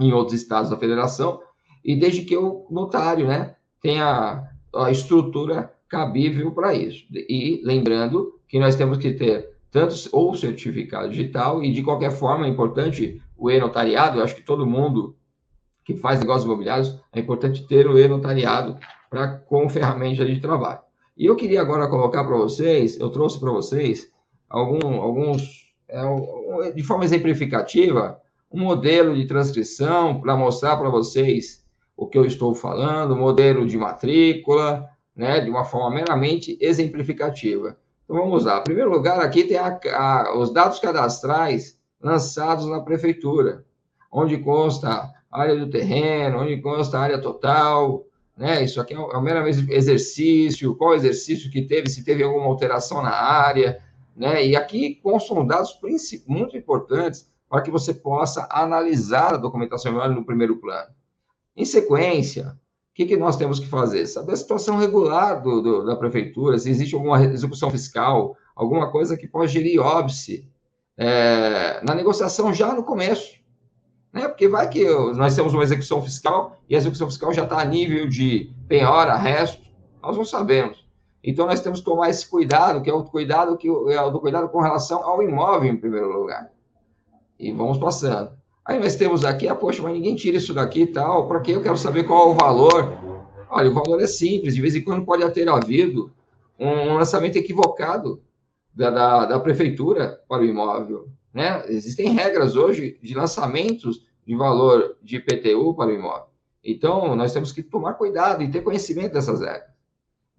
em outros estados da federação, e desde que o notário, né, tenha a estrutura cabível para isso. E lembrando que nós temos que ter tanto ou certificado digital e de qualquer forma é importante o e-notariado, eu acho que todo mundo que faz negócios imobiliários é importante ter o e-notariado para como ferramenta de trabalho. E eu queria agora colocar para vocês, eu trouxe para vocês algum, alguns, é, de forma exemplificativa, um modelo de transcrição para mostrar para vocês o que eu estou falando, modelo de matrícula, né, de uma forma meramente exemplificativa. Então vamos lá. Em primeiro lugar, aqui tem a, a, os dados cadastrais lançados na prefeitura, onde consta área do terreno, onde consta a área total, né? Isso aqui é um, é meramente exercício, qual exercício que teve, se teve alguma alteração na área, né? E aqui constam dados muito importantes para que você possa analisar a documentação no primeiro plano. Em sequência, o que, que nós temos que fazer? Saber a situação regular do, do, da prefeitura, se existe alguma execução fiscal, alguma coisa que pode gerir óbice é, na negociação já no começo. Né? Porque vai que nós temos uma execução fiscal e a execução fiscal já está a nível de penhora, resto, nós não sabemos. Então, nós temos que tomar esse cuidado, que é o cuidado que é o do cuidado com relação ao imóvel, em primeiro lugar. E vamos passando. Aí nós temos aqui, ah, poxa, mas ninguém tira isso daqui e tal, para que eu quero saber qual é o valor? Olha, o valor é simples, de vez em quando pode ter havido um lançamento equivocado da, da, da prefeitura para o imóvel. Né? Existem regras hoje de lançamentos de valor de IPTU para o imóvel. Então, nós temos que tomar cuidado e ter conhecimento dessas regras.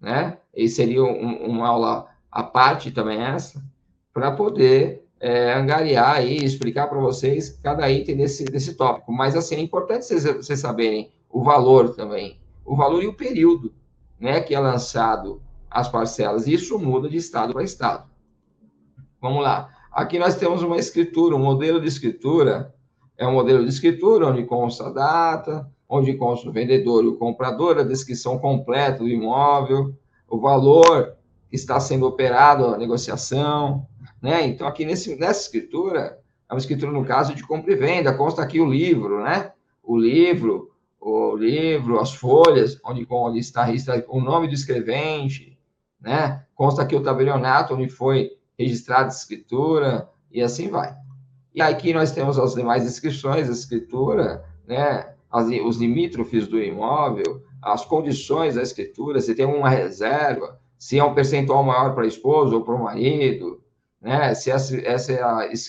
Né? E seria um, uma aula à parte também essa, para poder é, angariar e explicar para vocês cada item desse, desse tópico. Mas, assim, é importante vocês, vocês saberem o valor também, o valor e o período né, que é lançado as parcelas. Isso muda de estado para estado. Vamos lá. Aqui nós temos uma escritura, um modelo de escritura. É um modelo de escritura onde consta a data, onde consta o vendedor e o comprador, a descrição completa do imóvel, o valor que está sendo operado a negociação, né? Então, aqui nesse, nessa escritura, é uma escritura no caso de compra e venda, consta aqui o livro, né? O livro, o livro, as folhas, onde, onde está, está o nome do escrevente, né? Consta aqui o tabelionato, onde foi registrada a escritura, e assim vai. E aqui nós temos as demais descrições da escritura, né? As, os limítrofes do imóvel, as condições da escritura, se tem uma reserva, se é um percentual maior para a esposa ou para o marido, né? Se essa, essa,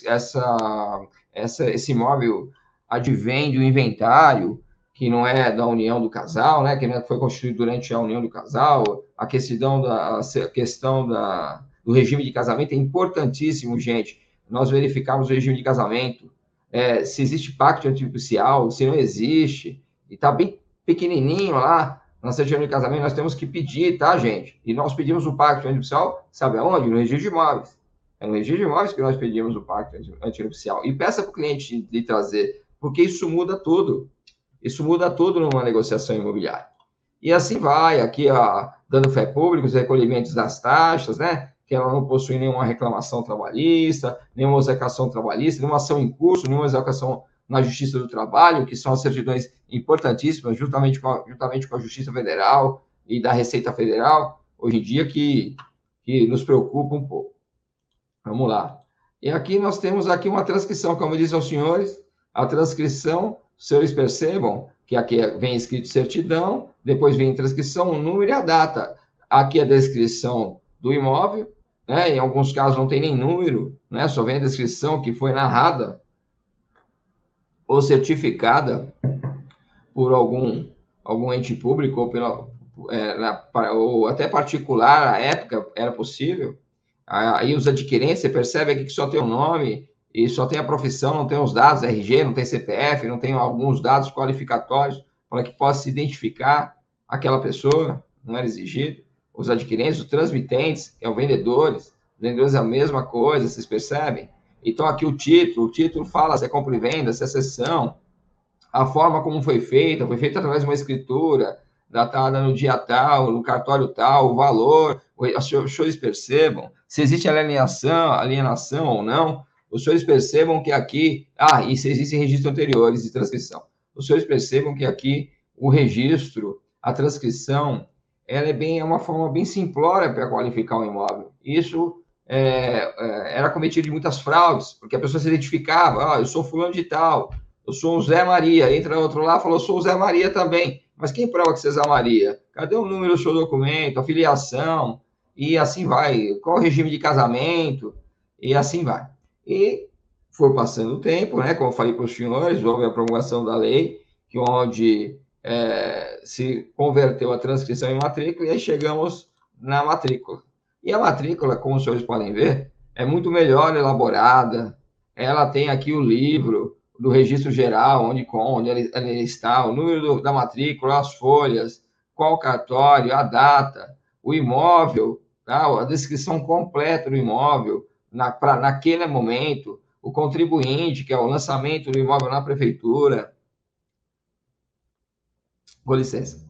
essa, essa, esse imóvel advém de um inventário que não é da união do casal, né? Que não foi construído durante a união do casal, a questão da, a questão da, do regime de casamento é importantíssimo, gente. Nós verificamos o regime de casamento, é, se existe pacto antipicial, se não existe, e está bem pequenininho lá, na certidão de casamento, nós temos que pedir, tá, gente? E nós pedimos o pacto antipicial, sabe aonde? No registro de imóveis. É no registro de imóveis que nós pedimos o pacto antinupcial. E peça para o cliente de trazer, porque isso muda tudo. Isso muda tudo numa negociação imobiliária. E assim vai, aqui, ó, dando fé pública, os recolhimentos das taxas, né? Que ela não possui nenhuma reclamação trabalhista, nenhuma execução trabalhista, nenhuma ação em curso, nenhuma execução na Justiça do Trabalho, que são as certidões importantíssimas, juntamente com a, juntamente com a Justiça Federal e da Receita Federal, hoje em dia, que, que nos preocupa um pouco. Vamos lá. E aqui nós temos aqui uma transcrição, como disse aos senhores, a transcrição, os senhores percebam que aqui vem escrito certidão, depois vem transcrição, o número e a data. Aqui a descrição do imóvel, né? em alguns casos não tem nem número, né? só vem a descrição que foi narrada ou certificada por algum, algum ente público ou, pela, é, na, ou até particular, à época era possível, Aí os adquirentes, você percebe aqui que só tem o nome e só tem a profissão, não tem os dados RG, não tem CPF, não tem alguns dados qualificatórios para que possa se identificar aquela pessoa, não era exigido. Os adquirentes, os transmitentes, é o vendedores, os vendedores é a mesma coisa, vocês percebem? Então, aqui o título, o título fala se é compra e venda, se é sessão, a forma como foi feita, foi feita através de uma escritura, datada no dia tal, no cartório tal, o valor, os senhores percebam se existe alienação, alienação ou não, os senhores percebam que aqui, ah, e se existem registros anteriores de transcrição, os senhores percebam que aqui o registro, a transcrição, ela é bem é uma forma bem simplória para qualificar um imóvel. Isso é, é, era cometido de muitas fraudes, porque a pessoa se identificava, ah, eu sou fulano de tal, eu sou o Zé Maria, entra outro lá, falou, sou o Zé Maria também. Mas quem prova que você é Zé Maria? Cadê o número do seu documento, a filiação, e assim vai. Qual o regime de casamento, e assim vai. E foi passando o tempo, né? Como eu falei para os senhores, houve a promulgação da lei, que onde é, se converteu a transcrição em matrícula e aí chegamos na matrícula. E a matrícula, como os senhores podem ver, é muito melhor elaborada. Ela tem aqui o livro do registro geral, onde, onde ele está, o número do, da matrícula, as folhas, qual cartório, a data, o imóvel, tá? a descrição completa do imóvel na, pra, naquele momento, o contribuinte, que é o lançamento do imóvel na prefeitura. Com licença.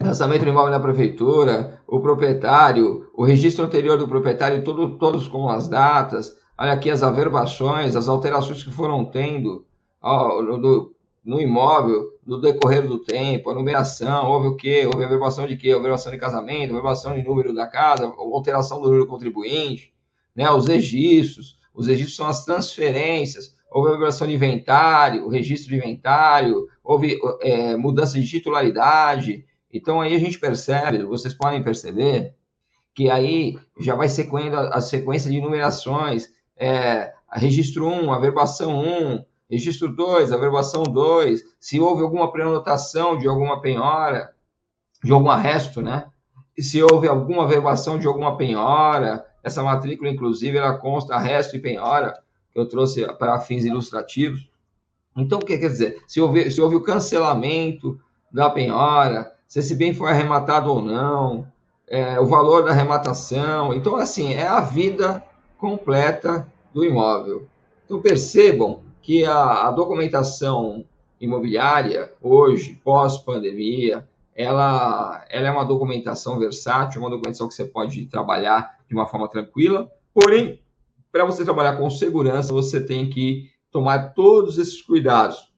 Lançamento do imóvel na prefeitura, o proprietário, o registro anterior do proprietário, tudo, todos com as datas. Olha aqui as averbações, as alterações que foram tendo ó, no, no imóvel no decorrer do tempo, a numeração, houve o quê? Houve averbação de quê? Averbação de casamento, averbação de número da casa, alteração do número do contribuinte, né? os registros, os registros são as transferências, houve averbação de inventário, o registro de inventário, houve é, mudança de titularidade. Então, aí a gente percebe, vocês podem perceber, que aí já vai sequendo a, a sequência de numerações, é, registro 1, averbação 1, registro 2, averbação 2, se houve alguma prenotação de alguma penhora, de algum arresto, né? E se houve alguma averbação de alguma penhora, essa matrícula, inclusive, ela consta resto e penhora, que eu trouxe para fins ilustrativos. Então, o que quer dizer? Se houve, se houve o cancelamento da penhora, se esse bem foi arrematado ou não, é, o valor da arrematação. Então, assim, é a vida completa do imóvel. Então, percebam que a, a documentação imobiliária, hoje, pós-pandemia, ela, ela é uma documentação versátil, uma documentação que você pode trabalhar de uma forma tranquila, porém, para você trabalhar com segurança, você tem que tomar todos esses cuidados.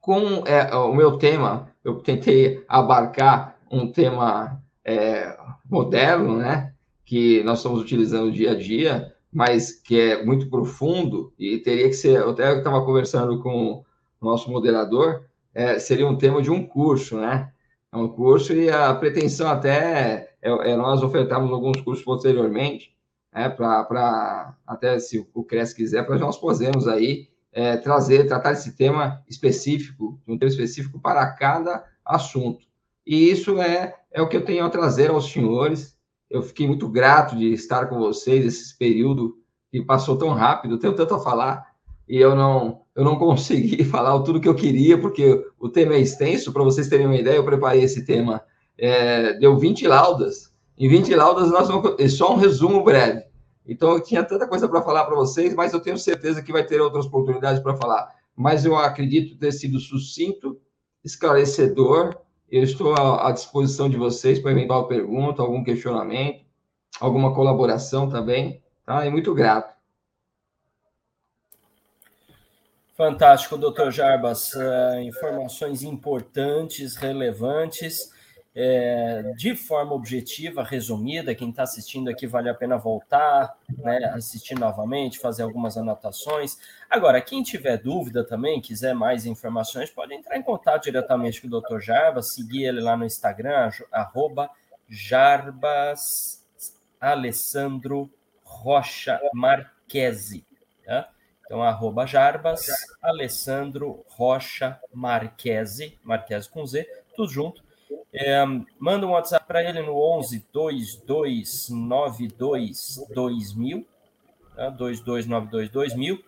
Com é, o meu tema, eu tentei abarcar um tema é, moderno, né, que nós estamos utilizando dia a dia, mas que é muito profundo e teria que ser. Eu até estava conversando com o nosso moderador, é, seria um tema de um curso, né? É um curso e a pretensão até é, é nós ofertarmos alguns cursos posteriormente, é, para até se o CRES quiser, para nós podermos aí é, trazer, tratar esse tema específico, um tema específico para cada assunto. E isso é, é o que eu tenho a trazer aos senhores. Eu fiquei muito grato de estar com vocês esse período que passou tão rápido, tenho tanto a falar, e eu não, eu não consegui falar tudo que eu queria, porque o tema é extenso. Para vocês terem uma ideia, eu preparei esse tema, é, deu 20 laudas. Em 20 laudas, nós vamos, é só um resumo breve. Então, eu tinha tanta coisa para falar para vocês, mas eu tenho certeza que vai ter outras oportunidades para falar. Mas eu acredito ter sido sucinto, esclarecedor. Eu estou à disposição de vocês para eventual pergunta, algum questionamento, alguma colaboração também. Tá? E muito grato. Fantástico, doutor Jarbas. Uh, informações importantes, relevantes, é, de forma objetiva, resumida. Quem está assistindo aqui vale a pena voltar, né, assistir novamente, fazer algumas anotações. Agora, quem tiver dúvida também, quiser mais informações, pode entrar em contato diretamente com o doutor Jarbas, seguir ele lá no Instagram, arroba Jarbas Alessandro Rocha Marquese. Tá? Então, arroba Jarbas, Alessandro Rocha Marquese, Marquese com Z, tudo junto. É, manda um WhatsApp para ele no 11 2292 2000, tá? 2292 2000.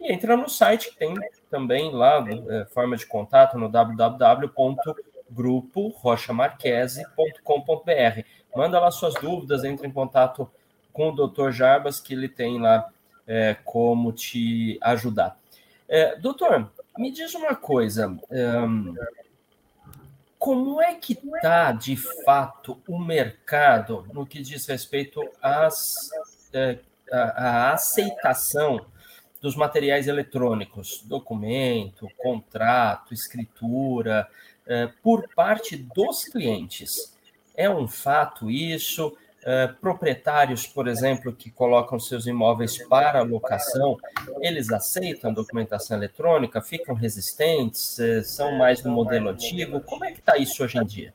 E entra no site, que tem também lá é, forma de contato no www.gruporochamarquese.com.br. Manda lá suas dúvidas, entre em contato com o Dr. Jarbas, que ele tem lá é, como te ajudar. É, doutor, me diz uma coisa. Um, como é que está, de fato, o mercado no que diz respeito às, é, à aceitação dos materiais eletrônicos, documento, contrato, escritura, é, por parte dos clientes? É um fato isso? Uh, proprietários, por exemplo, que colocam seus imóveis para locação, eles aceitam documentação eletrônica, ficam resistentes, uh, são mais do modelo antigo? Como é que está isso hoje em dia?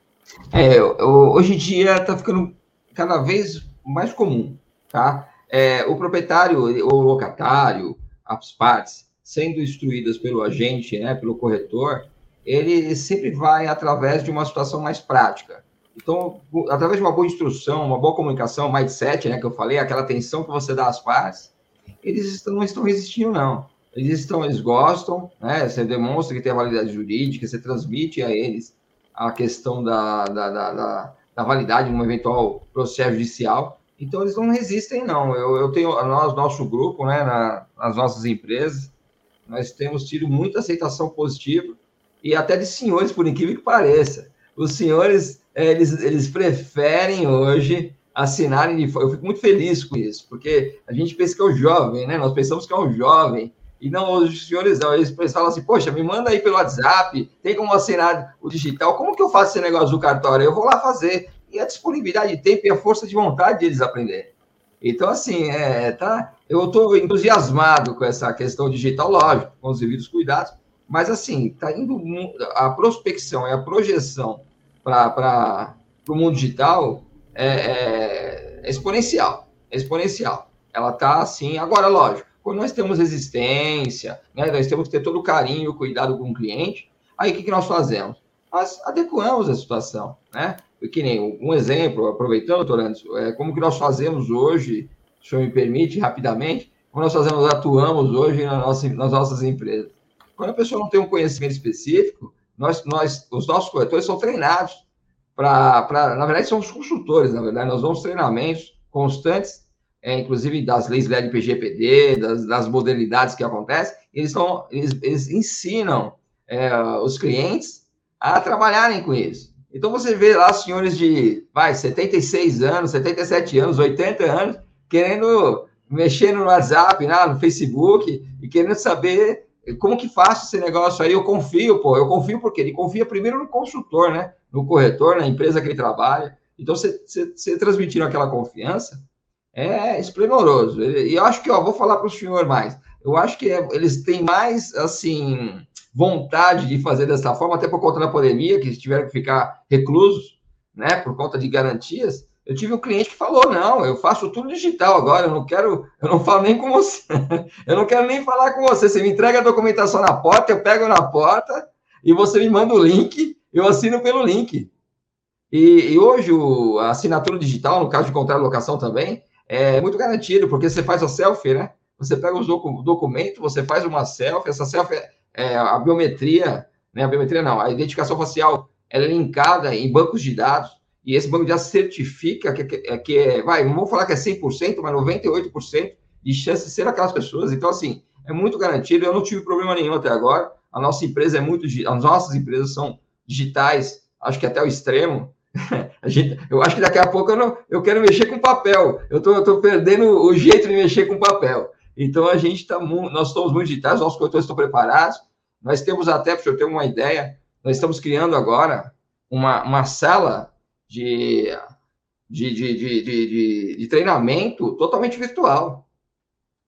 É, hoje em dia está ficando cada vez mais comum, tá? É, o proprietário ou locatário, as partes, sendo instruídas pelo agente, né, pelo corretor, ele sempre vai através de uma situação mais prática. Então, através de uma boa instrução, uma boa comunicação, mindset, né, que eu falei, aquela atenção que você dá às partes, eles não estão resistindo, não. Eles estão, eles gostam, né? Você demonstra que tem a validade jurídica, você transmite a eles a questão da, da, da, da, da validade de um eventual processo judicial. Então, eles não resistem, não. Eu, eu tenho, nós, nosso grupo, né, na, nas nossas empresas, nós temos tido muita aceitação positiva e até de senhores, por incrível que pareça. Os senhores, eles, eles preferem hoje assinarem de Eu fico muito feliz com isso, porque a gente pensa que é o jovem, né? Nós pensamos que é um jovem, e não os senhores não. Eles falam assim, poxa, me manda aí pelo WhatsApp, tem como assinar o digital, como que eu faço esse negócio do cartório? Eu vou lá fazer. E a disponibilidade de tempo e a força de vontade deles aprenderem. Então, assim, é, tá, eu estou entusiasmado com essa questão digital, lógico, com os devidos cuidados, mas, assim, está indo a prospecção e a projeção para o mundo digital é, é, exponencial. Exponencial. Ela está assim. Agora, lógico, quando nós temos resistência, né, nós temos que ter todo o carinho e cuidado com o cliente, aí o que, que nós fazemos? Nós adequamos a situação, né? Que nem um exemplo, aproveitando, Torantes, é, como que nós fazemos hoje, se o senhor me permite, rapidamente, como nós fazemos, atuamos hoje na nossa, nas nossas empresas. Quando a pessoa não tem um conhecimento específico, nós, nós, os nossos corretores são treinados para, na verdade, são os consultores, na verdade, nós damos treinamentos constantes, é, inclusive das leis LED PGPD, das, das modalidades que acontecem, eles, são, eles, eles ensinam é, os clientes a trabalharem com isso. Então, você vê lá senhores de, vai, 76 anos, 77 anos, 80 anos, querendo mexer no WhatsApp, né, no Facebook, e querendo saber como que faço esse negócio aí? Eu confio, pô, eu confio porque ele confia primeiro no consultor, né? No corretor, na empresa que ele trabalha. Então, você, transmitindo aquela confiança é esplendoroso. E eu acho que, ó, vou falar para o senhor mais. Eu acho que é, eles têm mais, assim, vontade de fazer dessa forma, até por conta da pandemia, que tiveram que ficar reclusos, né? Por conta de garantias. Eu tive um cliente que falou: não, eu faço tudo digital agora, eu não quero, eu não falo nem com você, eu não quero nem falar com você. Você me entrega a documentação na porta, eu pego na porta e você me manda o link, eu assino pelo link. E, e hoje o, a assinatura digital, no caso de contrato de locação também, é muito garantido, porque você faz a selfie, né? Você pega docu documento, você faz uma selfie, essa selfie é, é a biometria, né? A biometria não, a identificação facial ela é linkada em bancos de dados e esse banco já certifica que, que, que é, vai, não vou falar que é 100%, mas 98% de chance de ser aquelas pessoas. Então, assim, é muito garantido. Eu não tive problema nenhum até agora. A nossa empresa é muito, as nossas empresas são digitais, acho que até o extremo. A gente, eu acho que daqui a pouco eu, não, eu quero mexer com papel. Eu estou perdendo o jeito de mexer com papel. Então, a gente está, nós estamos muito digitais, nossos corretores estão preparados. Nós temos até, para eu ter uma ideia, nós estamos criando agora uma, uma sala de, de, de, de, treinamento totalmente virtual,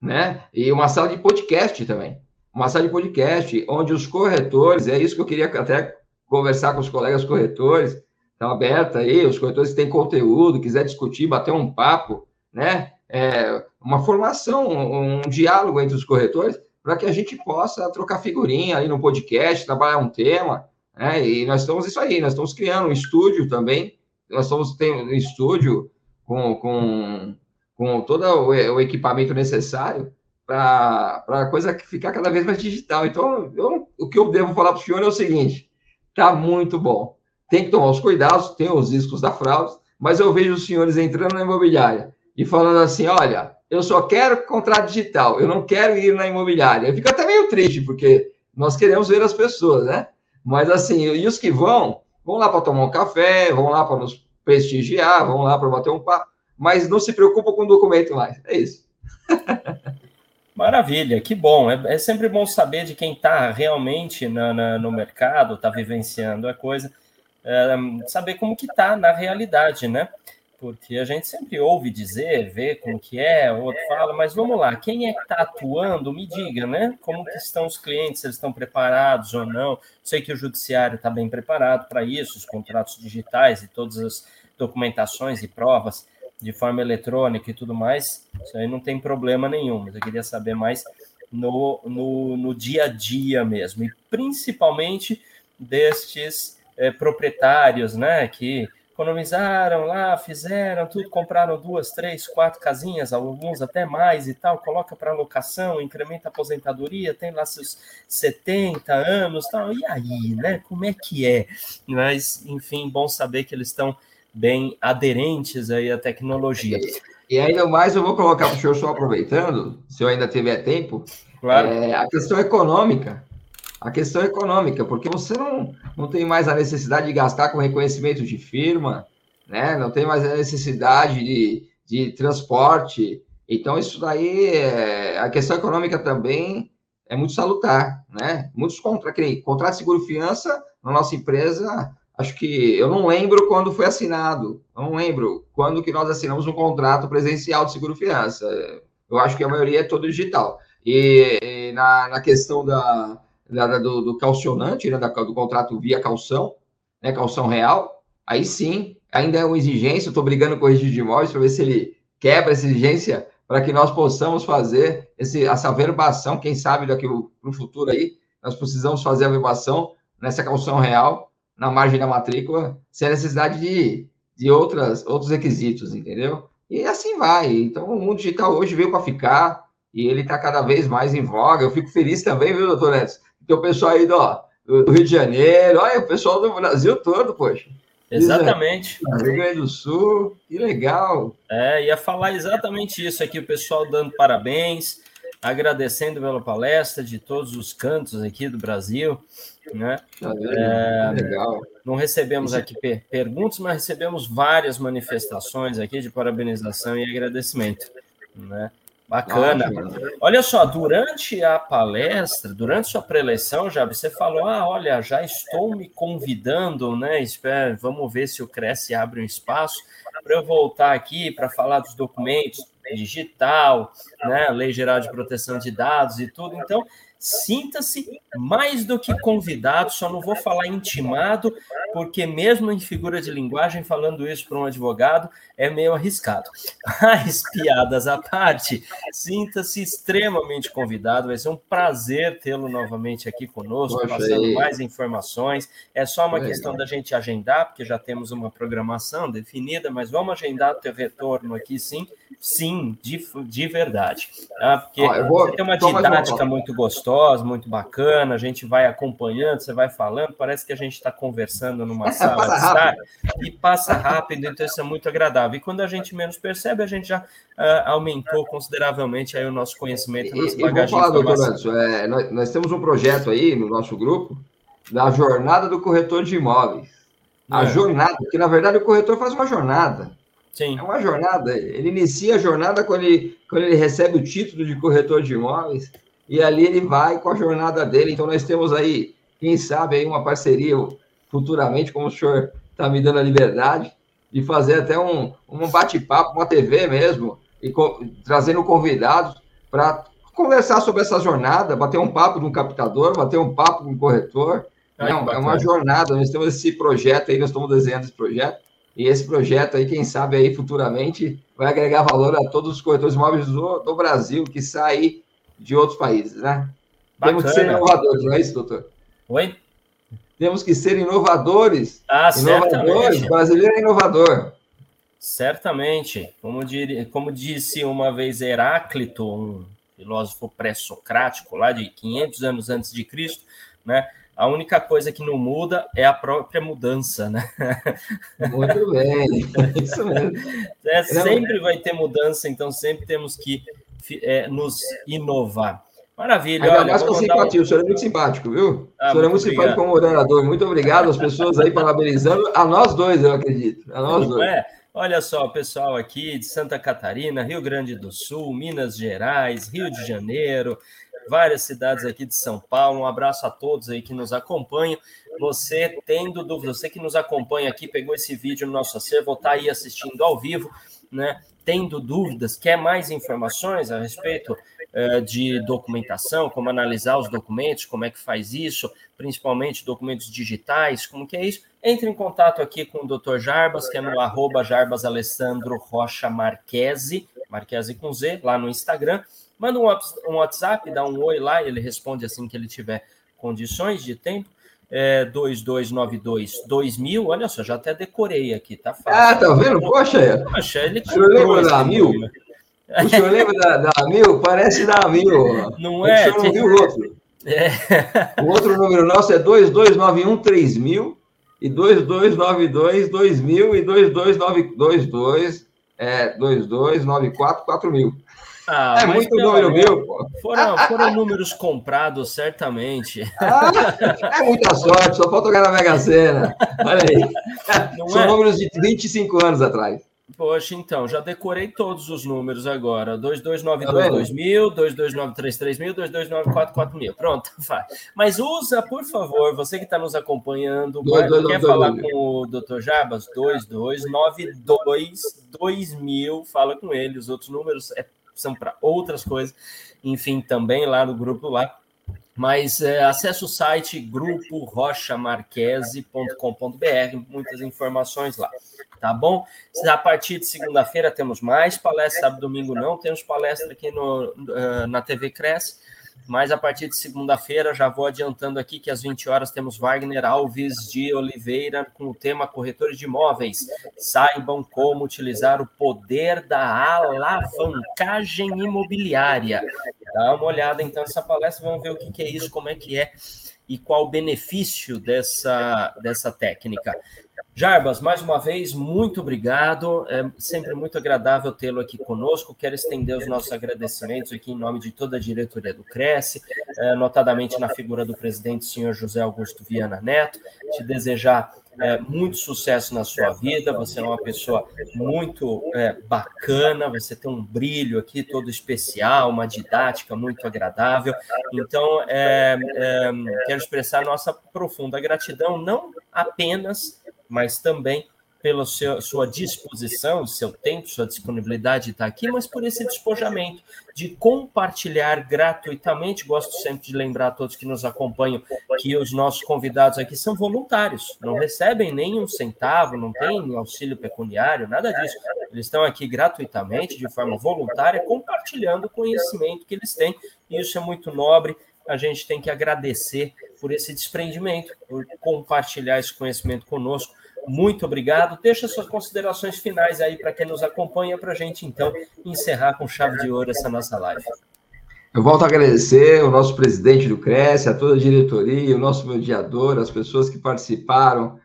né? E uma sala de podcast também. Uma sala de podcast onde os corretores, é isso que eu queria até conversar com os colegas corretores, estão aberta aí, os corretores têm conteúdo, quiser discutir, bater um papo, né? É, uma formação, um, um diálogo entre os corretores, para que a gente possa trocar figurinha aí no podcast, trabalhar um tema, né? E nós estamos isso aí, nós estamos criando um estúdio também nós somos tem um estúdio com, com, com todo o, o equipamento necessário para a coisa ficar cada vez mais digital. Então, eu, o que eu devo falar para o senhor é o seguinte: está muito bom. Tem que tomar os cuidados, tem os riscos da fraude, mas eu vejo os senhores entrando na imobiliária e falando assim: olha, eu só quero contrato digital, eu não quero ir na imobiliária. Eu fico até meio triste, porque nós queremos ver as pessoas, né? Mas assim, e os que vão, vão lá para tomar um café, vão lá para nos prestigiar, vão lá para bater um papo, mas não se preocupa com o documento mais. É isso. Maravilha, que bom. É, é sempre bom saber de quem está realmente na, na, no mercado, está vivenciando a coisa, é, saber como que está na realidade, né? Porque a gente sempre ouve dizer, vê como que é, o outro fala, mas vamos lá, quem é que está atuando, me diga, né? Como que estão os clientes, eles estão preparados ou não. Sei que o judiciário está bem preparado para isso, os contratos digitais e todas as documentações e provas de forma eletrônica e tudo mais, isso aí não tem problema nenhum, mas eu queria saber mais no, no, no dia a dia mesmo, e principalmente destes é, proprietários, né, que economizaram lá, fizeram tudo, compraram duas, três, quatro casinhas, alguns até mais e tal, coloca para locação, incrementa a aposentadoria, tem lá seus 70 anos, tal. E aí, né? Como é que é? Mas, enfim, bom saber que eles estão bem aderentes aí à tecnologia. E ainda mais eu vou colocar para o senhor só aproveitando, se eu ainda tiver tempo, claro. É, a questão econômica a questão econômica, porque você não, não tem mais a necessidade de gastar com reconhecimento de firma, né? não tem mais a necessidade de, de transporte. Então, isso daí, é, a questão econômica também é muito salutar. Né? Muitos contratos, contrato de seguro-fiança na nossa empresa, acho que eu não lembro quando foi assinado, não lembro quando que nós assinamos um contrato presencial de seguro-fiança. Eu acho que a maioria é todo digital. E, e na, na questão da, da, do, do, calcionante, né, da, do contrato via calção, né, calção real, aí sim, ainda é uma exigência, estou brigando com o registro de imóveis para ver se ele quebra essa exigência para que nós possamos fazer esse, essa verbação, quem sabe daqui para o futuro aí, nós precisamos fazer a verbação nessa calção real, na margem da matrícula, sem necessidade de, de outras, outros requisitos, entendeu? E assim vai. Então, o mundo digital hoje veio para ficar e ele está cada vez mais em voga. Eu fico feliz também, viu, doutor Neto? Que o pessoal aí do, do, Rio de Janeiro, olha, o pessoal do Brasil todo, poxa. Exatamente. Rio Grande do Sul, que legal. É, ia falar exatamente isso aqui, o pessoal dando parabéns, agradecendo pela palestra de todos os cantos aqui do Brasil. Né? Tá é, legal. Não recebemos aqui perguntas, mas recebemos várias manifestações aqui de parabenização e agradecimento. Né? Bacana. Olha só, durante a palestra, durante sua preleção, já você falou: ah, olha, já estou me convidando, né? Espera, vamos ver se o Cresce abre um espaço para eu voltar aqui para falar dos documentos digital, né? Lei Geral de Proteção de Dados e tudo. Então, Sinta-se mais do que convidado, só não vou falar intimado, porque mesmo em figura de linguagem, falando isso para um advogado é meio arriscado. Mas, piadas à parte, sinta-se extremamente convidado, vai ser um prazer tê-lo novamente aqui conosco, Poxa passando aí. mais informações. É só uma é questão da gente agendar, porque já temos uma programação definida, mas vamos agendar o teu retorno aqui sim, sim, de, de verdade. Tá? Porque Ó, vou, você tem uma didática muito gostosa gostosa, muito bacana, a gente vai acompanhando, você vai falando, parece que a gente está conversando numa sala de estar e passa rápido, então isso é muito agradável. E quando a gente menos percebe, a gente já uh, aumentou consideravelmente aí o nosso conhecimento, nossa bagagem. E, falar, doutor Anderson, é, nós, nós temos um projeto aí no nosso grupo da jornada do corretor de imóveis. A é. jornada, porque na verdade o corretor faz uma jornada. Sim. É uma jornada. Ele inicia a jornada quando ele, quando ele recebe o título de corretor de imóveis e ali ele vai com a jornada dele. Então, nós temos aí, quem sabe, aí uma parceria futuramente, como o senhor está me dando a liberdade, de fazer até um, um bate-papo, uma TV mesmo, e co trazendo convidados para conversar sobre essa jornada, bater um papo com um captador, bater um papo com um corretor. Ai, é, é uma jornada, nós temos esse projeto aí, nós estamos desenhando esse projeto, e esse projeto aí, quem sabe aí futuramente, vai agregar valor a todos os corretores imóveis do, do Brasil, que saem de outros países, né? Bacana. Temos que ser inovadores, não é isso, doutor? Oi? Temos que ser inovadores. Ah, inovadores. Certamente. Brasileiro é inovador. Certamente. Como, dir, como disse uma vez Heráclito, um filósofo pré-socrático lá de 500 anos antes de Cristo, né? A única coisa que não muda é a própria mudança, né? Muito bem, isso mesmo. É, sempre vai ter mudança, então sempre temos que é, nos inovar. Maravilha. Olha, mais com simpatia, um... o senhor é muito simpático, viu? Ah, o senhor é muito simpático como moderador. Muito obrigado às pessoas aí parabenizando, a nós dois, eu acredito. A nós dois. É. Olha só, pessoal aqui de Santa Catarina, Rio Grande do Sul, Minas Gerais, Rio de Janeiro, várias cidades aqui de São Paulo. Um abraço a todos aí que nos acompanham. Você tendo dúvida, você que nos acompanha aqui, pegou esse vídeo no nosso acervo, está aí assistindo ao vivo, né? tendo dúvidas, quer mais informações a respeito de documentação, como analisar os documentos, como é que faz isso, principalmente documentos digitais, como que é isso, entre em contato aqui com o Dr. Jarbas, que é no arroba Jarbas Alessandro Rocha Marquese, Marquese com Z, lá no Instagram. Manda um WhatsApp, dá um oi lá, ele responde assim que ele tiver condições de tempo. é, 2292 2000, olha só, já até decorei aqui, tá fácil. Ah, tá vendo? Poxa, Poxa ele o senhor lembra da mil? O senhor lembra da, da mil? Parece da mil. Não é? O senhor não viu o outro. É. O outro número nosso é 2291 3000 e 2292 2000 e 2292 é 2294 4000. Ah, é muito número meu, pô. Foram, foram números comprados, certamente. Ah, é muita sorte, só falta ganhar na Mega Sena. Olha aí. Não São é? números de 25 anos atrás. Poxa, então, já decorei todos os números agora. 2292 2000, 2293 3000, 2294 4000. Pronto, vai. Mas usa, por favor, você que está nos acompanhando, dois, dois, quer dois, falar com o Dr. Jabas? 2292 2000, fala com ele. Os outros números é, são para outras coisas. Enfim, também lá no grupo lá. Mas é, acesse o site gruporochamarquese.com.br, muitas informações lá tá bom? A partir de segunda-feira temos mais palestras, sábado domingo não, temos palestra aqui no, uh, na TV Cresce, mas a partir de segunda-feira já vou adiantando aqui que às 20 horas temos Wagner Alves de Oliveira com o tema corretores de imóveis. Saibam como utilizar o poder da alavancagem imobiliária. Dá uma olhada então nessa palestra, vamos ver o que, que é isso, como é que é e qual o benefício dessa, dessa técnica. Jarbas, mais uma vez, muito obrigado. É sempre muito agradável tê-lo aqui conosco. Quero estender os nossos agradecimentos aqui em nome de toda a diretoria do Cresce, é, notadamente na figura do presidente, senhor José Augusto Viana Neto. Te desejar é, muito sucesso na sua vida. Você é uma pessoa muito é, bacana, você tem um brilho aqui todo especial, uma didática muito agradável. Então, é, é quero expressar nossa profunda gratidão, não apenas mas também pela seu, sua disposição, seu tempo, sua disponibilidade de estar aqui, mas por esse despojamento de compartilhar gratuitamente. Gosto sempre de lembrar a todos que nos acompanham que os nossos convidados aqui são voluntários, não recebem nem um centavo, não tem auxílio pecuniário, nada disso. Eles estão aqui gratuitamente, de forma voluntária, compartilhando o conhecimento que eles têm, e isso é muito nobre. A gente tem que agradecer por esse desprendimento, por compartilhar esse conhecimento conosco. Muito obrigado. Deixa suas considerações finais aí para quem nos acompanha, para a gente então encerrar com chave de ouro essa nossa live. Eu volto a agradecer o nosso presidente do Cresce, a toda a diretoria, o nosso mediador, as pessoas que participaram,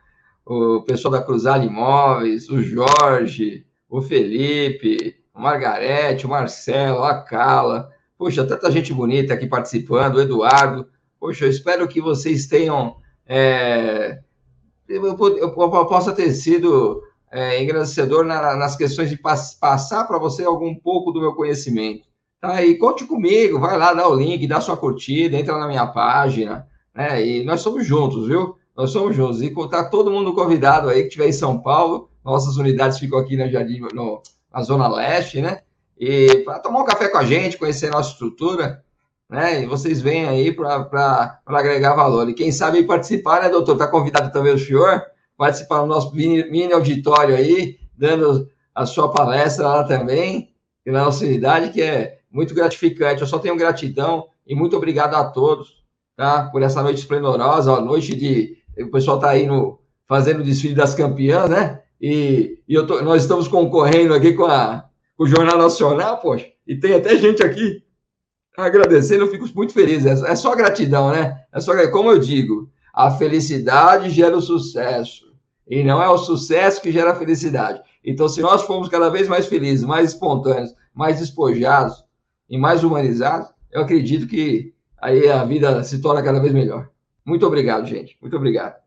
o pessoal da Cruzada Imóveis, o Jorge, o Felipe, o Margarete, o Marcelo, a Carla. Poxa, tanta gente bonita aqui participando, o Eduardo. Poxa, eu espero que vocês tenham. É, eu, eu, possa ter sido é, engrandecedor na, nas questões de pass, passar para você algum pouco do meu conhecimento. Tá? E conte comigo, vai lá, dá o link, dá sua curtida, entra na minha página, né? E nós somos juntos, viu? Nós somos juntos. E tá todo mundo convidado aí que estiver em São Paulo, nossas unidades ficam aqui na Jardim, no, na Zona Leste, né? E para tomar um café com a gente, conhecer a nossa estrutura, né? E vocês vêm aí para agregar valor. E quem sabe participar, né, doutor? Está convidado também o senhor, participar do nosso mini, mini, auditório aí, dando a sua palestra lá também, na nossa unidade, que é muito gratificante. Eu só tenho gratidão e muito obrigado a todos, tá? Por essa noite esplendorosa, ó, noite de. O pessoal está aí no, fazendo o desfile das campeãs, né? E, e tô, nós estamos concorrendo aqui com, a, com o Jornal Nacional, poxa, e tem até gente aqui agradecendo, eu fico muito feliz. É, é só gratidão, né? É só, como eu digo, a felicidade gera o sucesso. E não é o sucesso que gera a felicidade. Então, se nós formos cada vez mais felizes, mais espontâneos, mais despojados e mais humanizados, eu acredito que aí a vida se torna cada vez melhor. Muito obrigado, gente. Muito obrigado.